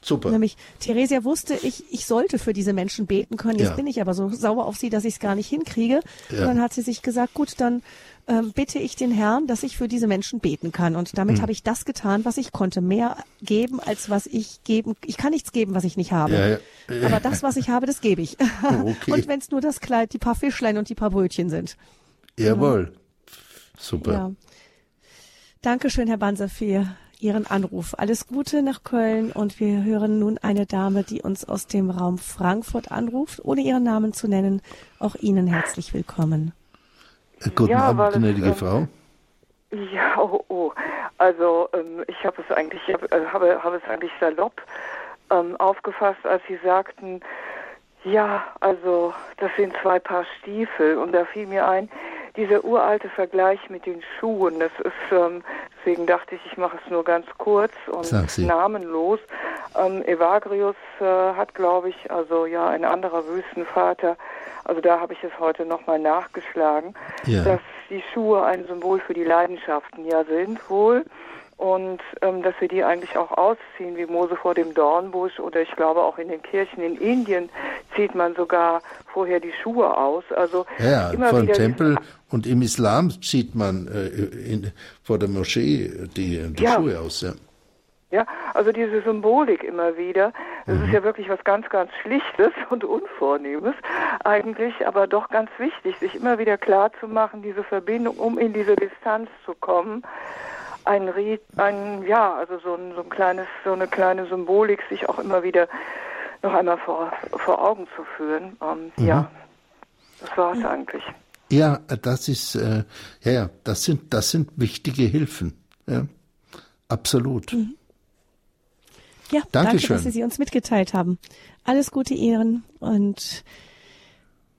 [SPEAKER 2] Super.
[SPEAKER 1] Nämlich, Theresia wusste, ich, ich sollte für diese Menschen beten können. Jetzt
[SPEAKER 2] Ja.
[SPEAKER 1] bin ich aber so sauer auf sie, dass ich es gar nicht hinkriege. Und dann hat sie sich gesagt, gut, dann ähm, bitte ich den Herrn, dass ich für diese Menschen beten kann. Und damit
[SPEAKER 2] Hm.
[SPEAKER 1] habe ich das getan, was ich konnte. Mehr geben, als was ich geben. Ich kann nichts geben, was ich nicht habe.
[SPEAKER 2] Ja, ja.
[SPEAKER 1] Aber das, was ich habe, das gebe ich. (laughs)
[SPEAKER 2] Okay.
[SPEAKER 1] Und wenn es nur das Kleid, die paar Fischlein und die paar Brötchen sind.
[SPEAKER 2] Jawohl. Super.
[SPEAKER 1] Ja. Dankeschön, Herr Banser, für Ihren Anruf. Alles Gute nach Köln und wir hören nun eine Dame, die uns aus dem Raum Frankfurt anruft, ohne ihren Namen zu nennen. Auch Ihnen herzlich willkommen.
[SPEAKER 2] Guten
[SPEAKER 5] Ja,
[SPEAKER 2] Abend,
[SPEAKER 5] weil es,
[SPEAKER 2] gnädige
[SPEAKER 5] ähm,
[SPEAKER 2] Frau.
[SPEAKER 5] Ja, oh, oh. Also ähm, ich habe es eigentlich, ich hab, äh, habe, habe es eigentlich salopp ähm, aufgefasst, als Sie sagten, ja, also das sind zwei Paar Stiefel und da fiel mir ein, dieser uralte Vergleich mit den Schuhen, das ist, ähm, deswegen dachte ich, ich mache es nur ganz kurz und namenlos. Ähm, Evagrius äh, hat, glaube ich, also ja, ein anderer Wüstenvater, also da habe ich es heute nochmal nachgeschlagen,
[SPEAKER 2] Ja.
[SPEAKER 5] dass die Schuhe ein Symbol für die Leidenschaften ja sind wohl und ähm, dass wir die eigentlich auch ausziehen, wie Mose vor dem Dornbusch oder ich glaube auch in den Kirchen in Indien zieht man sogar vorher die Schuhe aus. Also
[SPEAKER 2] Ja,
[SPEAKER 5] immer
[SPEAKER 2] vor dem Tempel und im Islam sieht man äh, in, vor der Moschee die, die
[SPEAKER 5] Ja.
[SPEAKER 2] Schuhe aus. Ja.
[SPEAKER 5] Ja, also diese Symbolik immer wieder. Das ist ja wirklich was ganz, ganz Schlichtes (laughs) und Unvornehmes eigentlich, aber doch ganz wichtig, sich immer wieder klar zu machen, diese Verbindung, um in diese Distanz zu kommen. Ein Ried, ein, ja, also so ein, so ein kleines, so eine kleine Symbolik, sich auch immer wieder noch einmal vor, vor Augen zu führen. Ähm, Ja, das war es eigentlich.
[SPEAKER 2] Ja, das ist äh, ja, ja, das sind das sind wichtige Hilfen. Ja, absolut.
[SPEAKER 1] Ja, danke,
[SPEAKER 2] Dankeschön.
[SPEAKER 1] dass Sie sie uns mitgeteilt haben. Alles Gute Ihnen und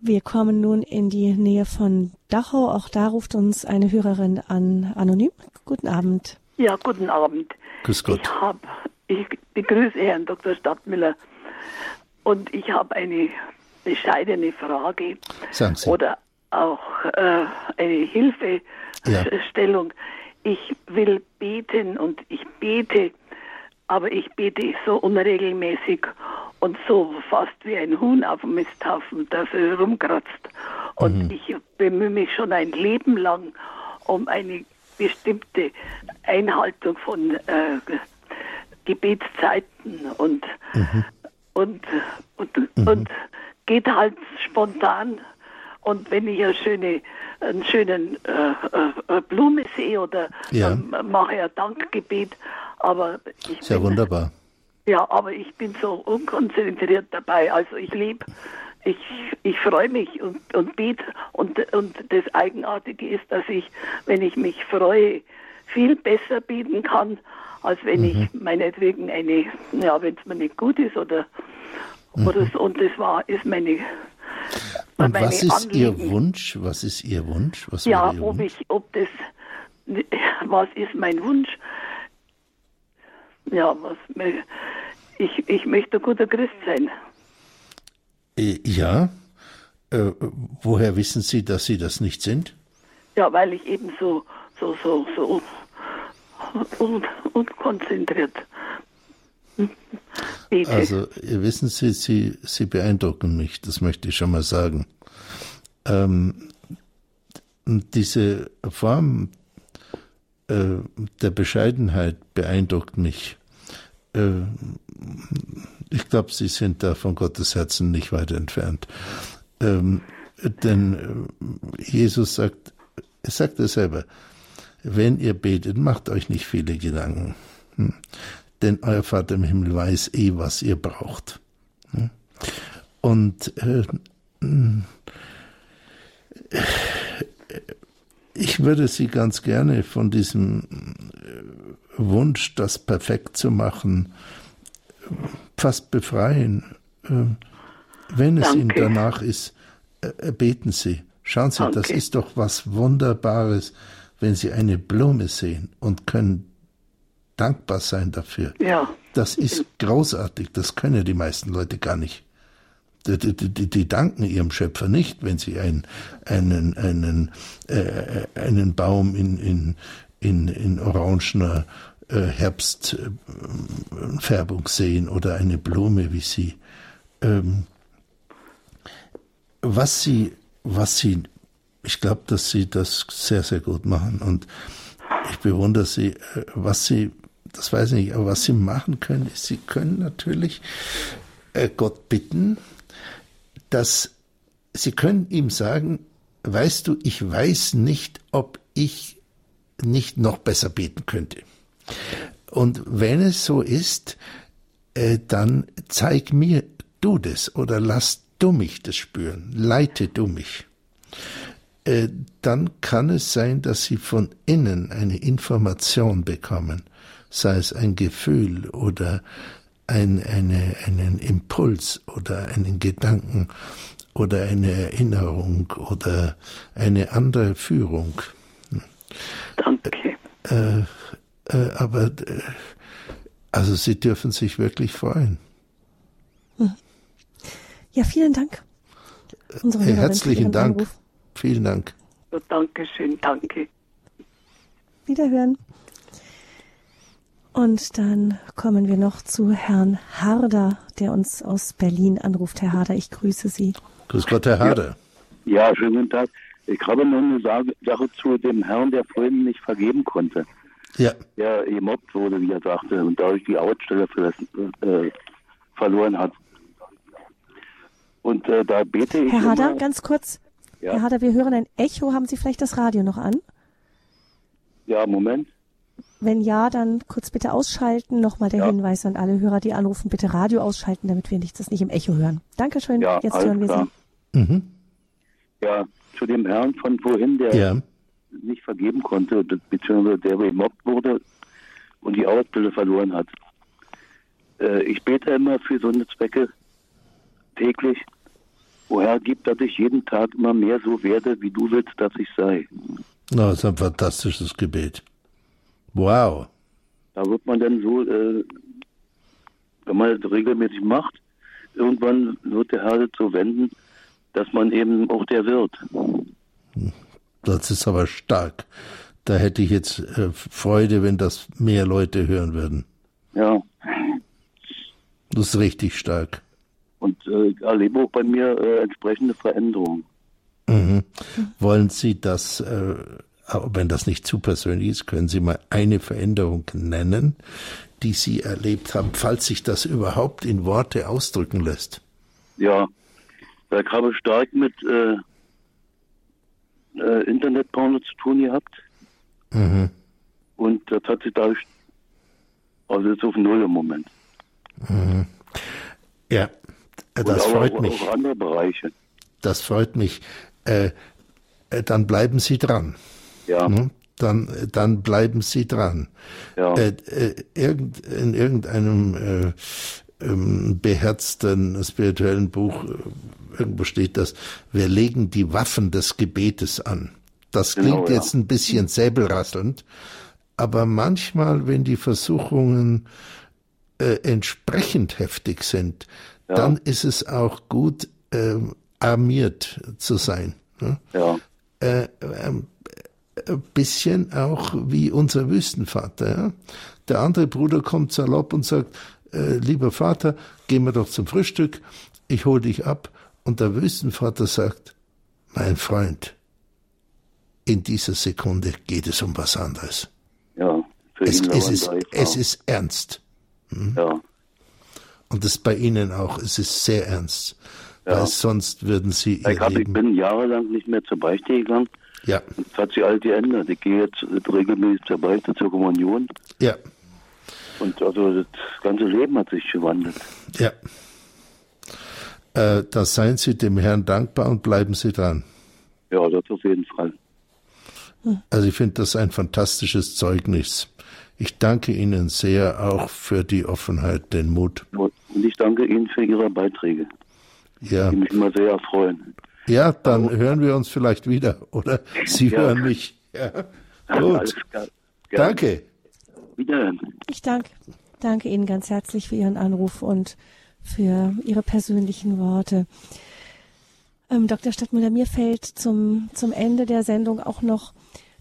[SPEAKER 1] wir kommen nun in die Nähe von Dachau. Auch da ruft uns eine Hörerin an, anonym. Guten Abend.
[SPEAKER 6] Ja, guten Abend.
[SPEAKER 2] Grüß Gott.
[SPEAKER 6] Ich habe, ich begrüße Herrn Dr. Stadtmüller und ich habe eine bescheidene Frage
[SPEAKER 2] Sagen Sie.
[SPEAKER 6] oder auch äh, eine Hilfestellung. Ich will beten und ich bete, aber ich bete so unregelmäßig und so fast wie ein Huhn auf dem Misthaufen, das er rumkratzt. Und ich bemühe mich schon ein Leben lang um eine bestimmte Einhaltung von äh, Gebetszeiten und, und, und, und geht halt spontan. Und wenn ich eine schöne, einen schönen äh, äh, Blume sehe oder
[SPEAKER 2] Ja.
[SPEAKER 6] ähm, mache ein Dankgebet, aber ich
[SPEAKER 2] Sehr
[SPEAKER 6] bin,
[SPEAKER 2] wunderbar.
[SPEAKER 6] Ja, aber ich bin so unkonzentriert dabei. Also ich lebe, ich, ich freue mich und, und bete. Und, und das Eigenartige ist, dass ich, wenn ich mich freue, viel besser beten kann, als wenn ich meinetwegen eine, ja, wenn es mir nicht gut ist oder, oder so. Und das war, ist meine,
[SPEAKER 2] Und
[SPEAKER 6] meine
[SPEAKER 2] was ist Ihr
[SPEAKER 6] Anliegen.
[SPEAKER 2] Wunsch? Was ist Ihr Wunsch? Was
[SPEAKER 6] Ja,
[SPEAKER 2] Ihr
[SPEAKER 6] ob
[SPEAKER 2] Wunsch?
[SPEAKER 6] ich, ob das, was ist mein Wunsch? Ja, was, ich, ich möchte ein guter Christ sein.
[SPEAKER 2] Äh, ja. Äh, woher wissen Sie, dass Sie das nicht sind?
[SPEAKER 6] Ja, weil ich eben so, so, so, so un, unkonzentriert bete.
[SPEAKER 2] Also, ihr wissen Sie, Sie, Sie beeindrucken mich, das möchte ich schon mal sagen. Ähm, diese Form äh, der Bescheidenheit beeindruckt mich. Äh, ich glaube, Sie sind da von Gottes Herzen nicht weit entfernt. Ähm, denn äh, Jesus sagt, er sagt es selber, wenn ihr betet, macht euch nicht viele Gedanken. Hm. Denn euer Vater im Himmel weiß eh, was ihr braucht. Hm. Und äh, ich würde Sie ganz gerne von diesem Wunsch, das perfekt zu machen, fast befreien. Äh, Wenn es Ihnen
[SPEAKER 6] Danke.
[SPEAKER 2] danach ist, äh, beten Sie. Schauen Sie, das
[SPEAKER 6] Danke.
[SPEAKER 2] ist doch was Wunderbares, wenn Sie eine Blume sehen und können dankbar sein dafür.
[SPEAKER 6] ja,
[SPEAKER 2] Das ist großartig. Das können die meisten Leute gar nicht. Die, die, die, die danken ihrem Schöpfer nicht, wenn sie ein, einen, einen, äh, einen Baum in, in, in, in orangener äh, Herbstfärbung sehen oder eine Blume, wie sie, ähm, was sie, was sie, ich glaube, dass sie das sehr, sehr gut machen und ich bewundere sie, äh, was sie, das weiß ich nicht, aber was sie machen können, ist, sie können natürlich äh, Gott bitten, dass sie können ihm sagen, weißt du, ich weiß nicht, ob ich nicht noch besser beten könnte. Und wenn es so ist, äh, dann zeig mir du das oder lass du mich das spüren, leite du mich. Äh, dann kann es sein, dass sie von innen eine Information bekommen, sei es ein Gefühl oder ein, eine, einen Impuls oder einen Gedanken oder eine Erinnerung oder eine andere Führung.
[SPEAKER 6] Danke.
[SPEAKER 2] Äh, äh, aber äh, also Sie dürfen sich wirklich freuen.
[SPEAKER 1] Hm. Ja, vielen Dank.
[SPEAKER 2] Unsere hey, herzlichen Dank. Anruf. Vielen Dank.
[SPEAKER 6] So, Dankeschön, danke.
[SPEAKER 1] Wiederhören. Und dann kommen wir noch zu Herrn Harder, der uns aus Berlin anruft. Herr Harder, ich grüße Sie.
[SPEAKER 2] Grüß Gott, Herr Harder.
[SPEAKER 7] Ja, ja schönen guten Tag. Ich habe noch eine Sache zu dem Herrn, der vorhin nicht vergeben konnte.
[SPEAKER 2] Ja.
[SPEAKER 7] Der gemobbt wurde, wie er sagte, und dadurch die Arbeitsstelle äh, verloren hat. Und äh, da bete ich.
[SPEAKER 1] Herr Hader, ganz kurz. Ja. Herr Hader, wir hören ein Echo. Haben Sie vielleicht das Radio noch an?
[SPEAKER 7] Ja, Moment.
[SPEAKER 1] Wenn ja, dann kurz bitte ausschalten. Nochmal der ja. Hinweis an alle Hörer, die anrufen, bitte Radio ausschalten, damit wir nicht, das nicht im Echo hören. Dankeschön. Ja, Jetzt hören wir klar. Sie. Mhm.
[SPEAKER 7] Ja, zu dem Herrn von vorhin, der ja. Nicht vergeben konnte, beziehungsweise der gemobbt wurde und die Ausbildung verloren hat. Äh, ich bete immer für so eine Zwecke täglich. Woher gibt, dass ich jeden Tag immer mehr so werde, wie du willst, dass ich sei.
[SPEAKER 2] Na, das ist ein fantastisches Gebet. Wow.
[SPEAKER 7] Da wird man dann so, äh, wenn man das regelmäßig macht, irgendwann wird der Herr so wenden, dass man eben auch der wird.
[SPEAKER 2] Das ist aber stark. Da hätte ich jetzt äh, Freude, wenn das mehr Leute hören würden.
[SPEAKER 7] Ja.
[SPEAKER 2] Das ist richtig stark.
[SPEAKER 7] Und äh, erlebe auch bei mir äh, entsprechende Veränderungen.
[SPEAKER 2] Mhm. Wollen Sie das, äh, wenn das nicht zu persönlich ist, können Sie mal eine Veränderung nennen, die Sie erlebt haben, falls sich das überhaupt in Worte ausdrücken lässt?
[SPEAKER 7] Ja, ich habe stark mit äh, äh, Internetporno zu tun gehabt. Mhm. Und das hat sich dadurch, also jetzt auf Null im Moment.
[SPEAKER 2] Mhm. Ja, das
[SPEAKER 7] Und
[SPEAKER 2] freut
[SPEAKER 7] auch,
[SPEAKER 2] mich.
[SPEAKER 7] Auch andere Bereiche.
[SPEAKER 2] Das freut mich. Äh, äh, dann bleiben Sie dran.
[SPEAKER 7] Ja. Hm?
[SPEAKER 2] Dann, dann bleiben Sie dran.
[SPEAKER 7] Ja.
[SPEAKER 2] Äh, äh, irgend, in irgendeinem äh, ähm, beherzten spirituellen Buch äh, irgendwo steht das, wir legen die Waffen des Gebetes an. Das genau, klingt genau, jetzt ein bisschen säbelrasselnd, aber manchmal, wenn die Versuchungen äh, entsprechend heftig sind, ja. dann ist es auch gut, äh, armiert zu sein.
[SPEAKER 7] Ne? Ja.
[SPEAKER 2] Äh, ein äh, bisschen auch wie unser Wüstenvater. Ja? Der andere Bruder kommt salopp und sagt, äh, lieber Vater, gehen wir doch zum Frühstück, ich hol dich ab. Und der Wüstenvater sagt, mein Freund, in dieser Sekunde geht es um was anderes.
[SPEAKER 7] Ja,
[SPEAKER 2] für es, es, ist, es ist ernst.
[SPEAKER 7] Hm? Ja.
[SPEAKER 2] Und das bei Ihnen auch, es ist sehr ernst. Ja. Weil sonst würden Sie
[SPEAKER 7] ihr ich, hab, Leben... ich bin jahrelang nicht mehr zur Beichte gegangen.
[SPEAKER 2] Ja.
[SPEAKER 7] Das hat sich all geändert. Ich gehe jetzt regelmäßig zur Beichte, zur Kommunion.
[SPEAKER 2] Ja.
[SPEAKER 7] Und also das ganze Leben hat sich gewandelt.
[SPEAKER 2] Ja äh, da seien Sie dem Herrn dankbar und bleiben Sie dran.
[SPEAKER 7] Ja, das auf jeden Fall.
[SPEAKER 2] Also ich finde das ein fantastisches Zeugnis. Ich danke Ihnen sehr auch für die Offenheit, den Mut.
[SPEAKER 7] Und ich danke Ihnen für Ihre Beiträge.
[SPEAKER 2] Ja.
[SPEAKER 7] Die mich immer sehr erfreuen.
[SPEAKER 2] Ja, dann Aber, hören wir uns vielleicht wieder, oder? (laughs) Sie ja. hören mich. Ja. Gut. Danke.
[SPEAKER 7] Wiederhören.
[SPEAKER 1] Ich danke, danke Ihnen ganz herzlich für Ihren Anruf und für Ihre persönlichen Worte. Ähm, Dr. Stadtmüller, mir fällt zum, zum Ende der Sendung auch noch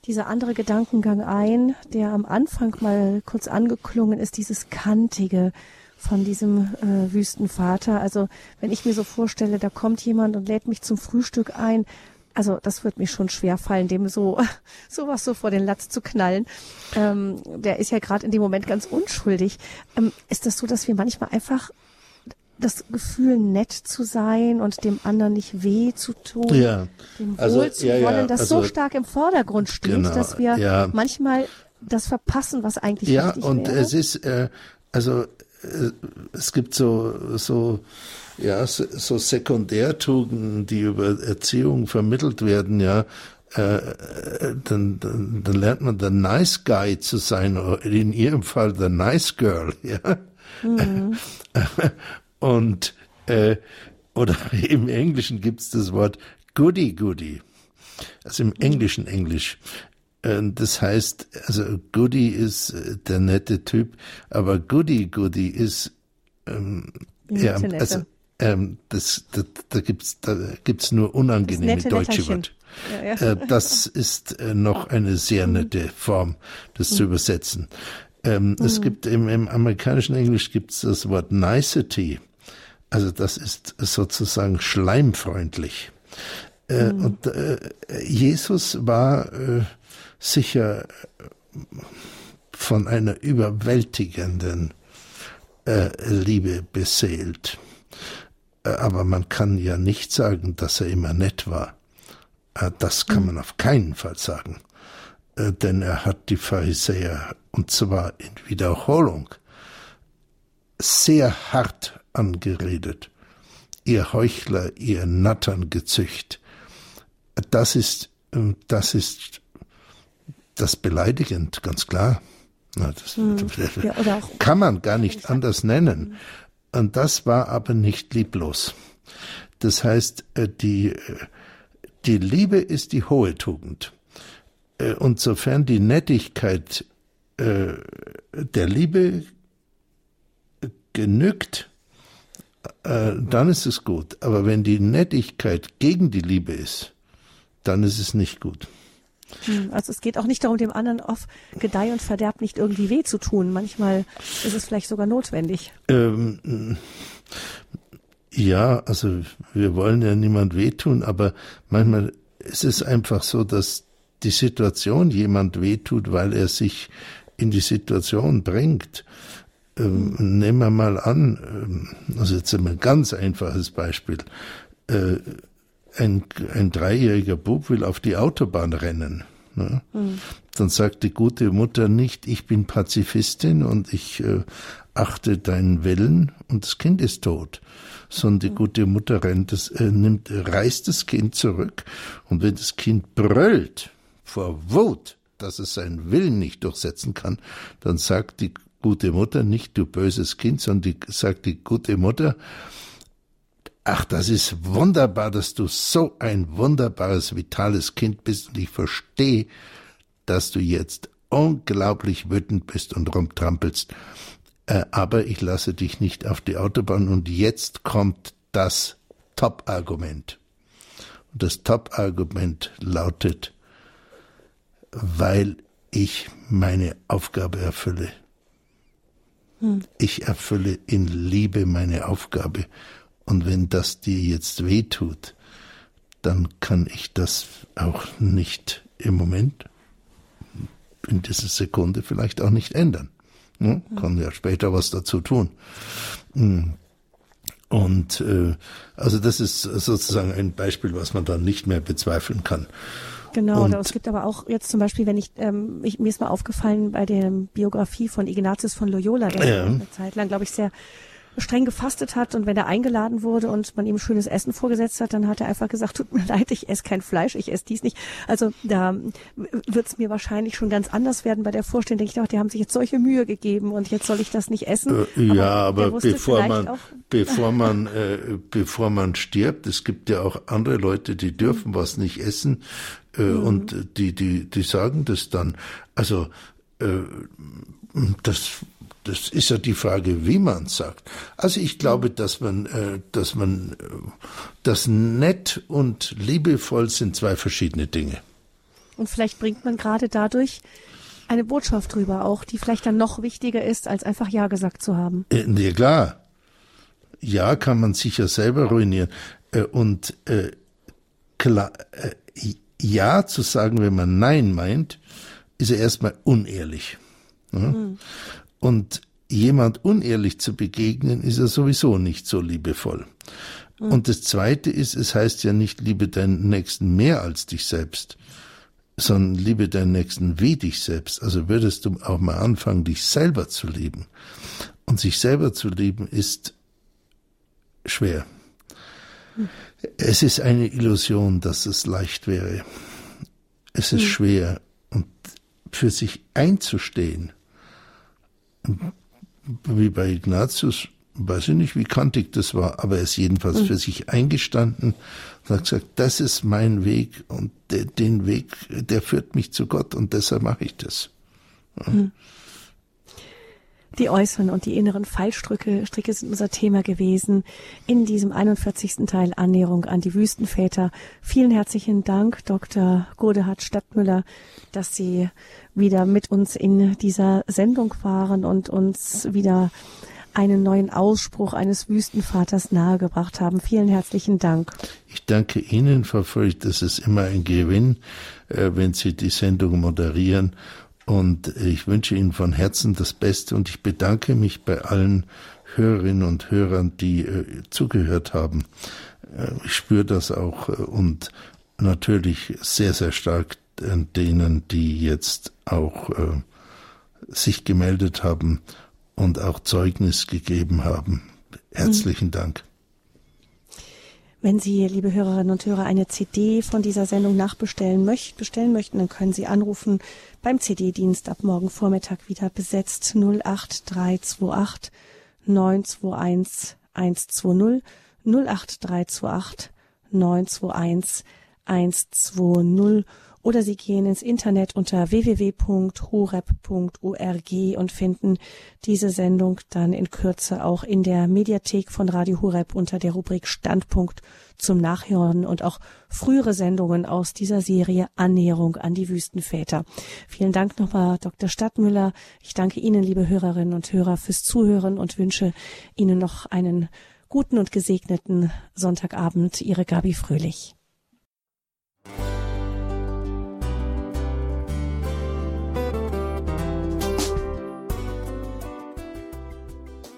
[SPEAKER 1] dieser andere Gedankengang ein, der am Anfang mal kurz angeklungen ist, dieses kantige von diesem äh, Wüstenvater. Also wenn ich mir so vorstelle, da kommt jemand und lädt mich zum Frühstück ein, also das wird mir schon schwer fallen, dem so (laughs) sowas so vor den Latz zu knallen. Ähm, der ist ja gerade in dem Moment ganz unschuldig. Ähm, ist das so, dass wir manchmal einfach das Gefühl, nett zu sein und dem anderen nicht weh zu tun,
[SPEAKER 2] ja.
[SPEAKER 1] dem also, Wohl zu ja, wollen, das also, so stark im Vordergrund steht, genau, dass wir ja. manchmal das verpassen, was eigentlich
[SPEAKER 2] ja,
[SPEAKER 1] wichtig
[SPEAKER 2] wäre. Ja, und
[SPEAKER 1] es
[SPEAKER 2] ist, äh, also äh, es gibt so, so, ja, so Sekundärtugenden, die über Erziehung vermittelt werden, ja, äh, dann, dann, dann lernt man der Nice Guy zu sein, in ihrem Fall der Nice Girl, (laughs) ja. Mhm. Und äh, oder (laughs) im Englischen gibt's das Wort Goody Goody. Also im englischen Englisch. Äh, das heißt, also Goody ist äh, der nette Typ, aber Goody Goody ist ähm, ja, also ähm, das, das, da gibt's da gibt's nur unangenehme deutsche Wörter. Ja, ja. Äh, das ist äh, noch eine sehr mhm. nette Form, das mhm. zu übersetzen. Ähm, mhm. Es gibt im, im amerikanischen Englisch gibt's das Wort nicety. Also das ist sozusagen schleimfreundlich. Äh, mhm. Und äh, Jesus war äh, sicher von einer überwältigenden Liebe beseelt. Äh, aber man kann ja nicht sagen, dass er immer nett war. Äh, das kann mhm. man auf keinen Fall sagen. Denn er hat die Pharisäer, und zwar in Wiederholung, sehr hart angeredet. Ihr Heuchler, ihr Natterngezücht. Das ist, das ist das beleidigend, ganz klar. Das, hm. (laughs) ja, kann man gar nicht anders nennen. Und das war aber nicht lieblos. Das heißt, äh, die, äh, die Liebe ist die hohe Tugend. Äh, und sofern die Nettigkeit der Liebe genügt, dann ist es gut. Aber wenn die Nettigkeit gegen die Liebe ist, dann ist es nicht gut.
[SPEAKER 1] Hm, also es geht auch nicht darum, dem anderen auf Gedeih und Verderb nicht irgendwie weh zu tun. Manchmal ist es vielleicht sogar notwendig. Ähm,
[SPEAKER 2] ja, also wir wollen ja niemand wehtun, aber manchmal ist es einfach so, dass die Situation jemand wehtut, weil er sich in die Situation bringt. Ähm, nehmen wir mal an, ähm, also jetzt ein ganz einfaches Beispiel. Äh, ein, ein dreijähriger Bub will auf die Autobahn rennen. Ne? Mhm. Dann sagt die gute Mutter nicht, ich bin Pazifistin und ich äh, achte deinen Willen und das Kind ist tot. Sondern die gute Mutter rennt das, äh, nimmt, reißt das Kind zurück und wenn das Kind brüllt vor Wut, dass es seinen Willen nicht durchsetzen kann, dann sagt die gute Mutter, nicht du böses Kind, sondern die, sagt die gute Mutter, ach, das ist wunderbar, dass du so ein wunderbares, vitales Kind bist und ich verstehe, dass du jetzt unglaublich wütend bist und rumtrampelst. Äh, aber ich lasse dich nicht auf die Autobahn und jetzt kommt das Top-Argument. Und das Top-Argument lautet, weil ich meine Aufgabe erfülle. Ich erfülle in Liebe meine Aufgabe. Und wenn das dir jetzt weh tut, dann kann ich das auch nicht im Moment, in dieser Sekunde vielleicht auch nicht ändern. Ne? Kann ja später was dazu tun. Hm. Und äh, also das ist sozusagen ein Beispiel, was man dann nicht mehr bezweifeln kann.
[SPEAKER 1] Genau, und es gibt aber auch jetzt zum Beispiel, wenn ich, ähm, ich mir ist mal aufgefallen bei der Biografie von Ignatius von Loyola, der ja. eine Zeit lang, glaube ich, sehr streng gefastet hat und wenn er eingeladen wurde und man ihm schönes Essen vorgesetzt hat, dann hat er einfach gesagt, tut mir (laughs) leid, ich esse kein Fleisch, ich esse dies nicht. Also da wird es mir wahrscheinlich schon ganz anders werden bei der Vorstellung. Denke ich auch, die haben sich jetzt solche Mühe gegeben und jetzt soll ich das nicht essen.
[SPEAKER 2] Äh, ja, aber, aber bevor man auch, bevor man äh, bevor man stirbt, es gibt ja auch andere Leute, die dürfen was nicht essen äh, mhm. und die die die sagen das dann. Also äh, das das ist ja die Frage, wie man sagt. Also ich glaube, dass man, äh, dass man, äh, das nett und liebevoll sind zwei verschiedene Dinge.
[SPEAKER 1] Und vielleicht bringt man gerade dadurch eine Botschaft drüber auch, die vielleicht dann noch wichtiger ist, als einfach Ja gesagt zu haben.
[SPEAKER 2] Äh, ja, klar. Ja kann man sich ja selber ruinieren. Äh, und äh, klar, äh, Ja zu sagen, wenn man Nein meint, ist ja erstmal unehrlich. Ja? Mhm. Und jemand unehrlich zu begegnen, ist ja sowieso nicht so liebevoll. Mhm. Und das Zweite ist, es heißt ja nicht, liebe deinen Nächsten mehr als dich selbst, sondern liebe deinen Nächsten wie dich selbst. Also würdest du auch mal anfangen, dich selber zu lieben. Und sich selber zu lieben ist schwer. Mhm. Es ist eine Illusion, dass es leicht wäre. Es ist mhm. schwer. Und für sich einzustehen, wie bei Ignatius, weiß ich nicht, wie kantig das war, aber er ist jedenfalls mhm. für sich eingestanden und hat gesagt, das ist mein Weg und der, den Weg, der führt mich zu Gott und deshalb mache ich das. Mhm.
[SPEAKER 1] Die äußeren und die inneren Fallstricke Stricke sind unser Thema gewesen in diesem 41. Teil Annäherung an die Wüstenväter. Vielen herzlichen Dank, Dr. Godehard Stadtmüller, dass Sie wieder mit uns in dieser Sendung waren und uns wieder einen neuen Ausspruch eines Wüstenvaters nahegebracht haben. Vielen herzlichen Dank.
[SPEAKER 2] Ich danke Ihnen, Frau Feucht. Das ist immer ein Gewinn, äh, wenn Sie die Sendung moderieren. Und ich wünsche Ihnen von Herzen das Beste und ich bedanke mich bei allen Hörerinnen und Hörern, die äh, zugehört haben. Äh, ich spüre das auch und natürlich sehr, sehr stark denen, die jetzt auch äh, sich gemeldet haben und auch Zeugnis gegeben haben. Herzlichen mhm. Dank.
[SPEAKER 1] Wenn Sie, liebe Hörerinnen und Hörer, eine CD von dieser Sendung nachbestellen möchten, bestellen möchten, dann können Sie anrufen beim CD-Dienst ab morgen Vormittag wieder besetzt 08328 921 120 08328 921 120 oder Sie gehen ins Internet unter www.horeb.org und finden diese Sendung dann in Kürze auch in der Mediathek von Radio Horeb unter der Rubrik Standpunkt zum Nachhören und auch frühere Sendungen aus dieser Serie Annäherung an die Wüstenväter. Vielen Dank nochmal, Dr. Stadtmüller. Ich danke Ihnen, liebe Hörerinnen und Hörer, fürs Zuhören und wünsche Ihnen noch einen guten und gesegneten Sonntagabend. Ihre Gabi Fröhlich.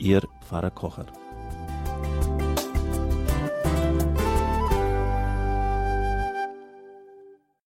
[SPEAKER 8] Ihr Pfarrer Kocher.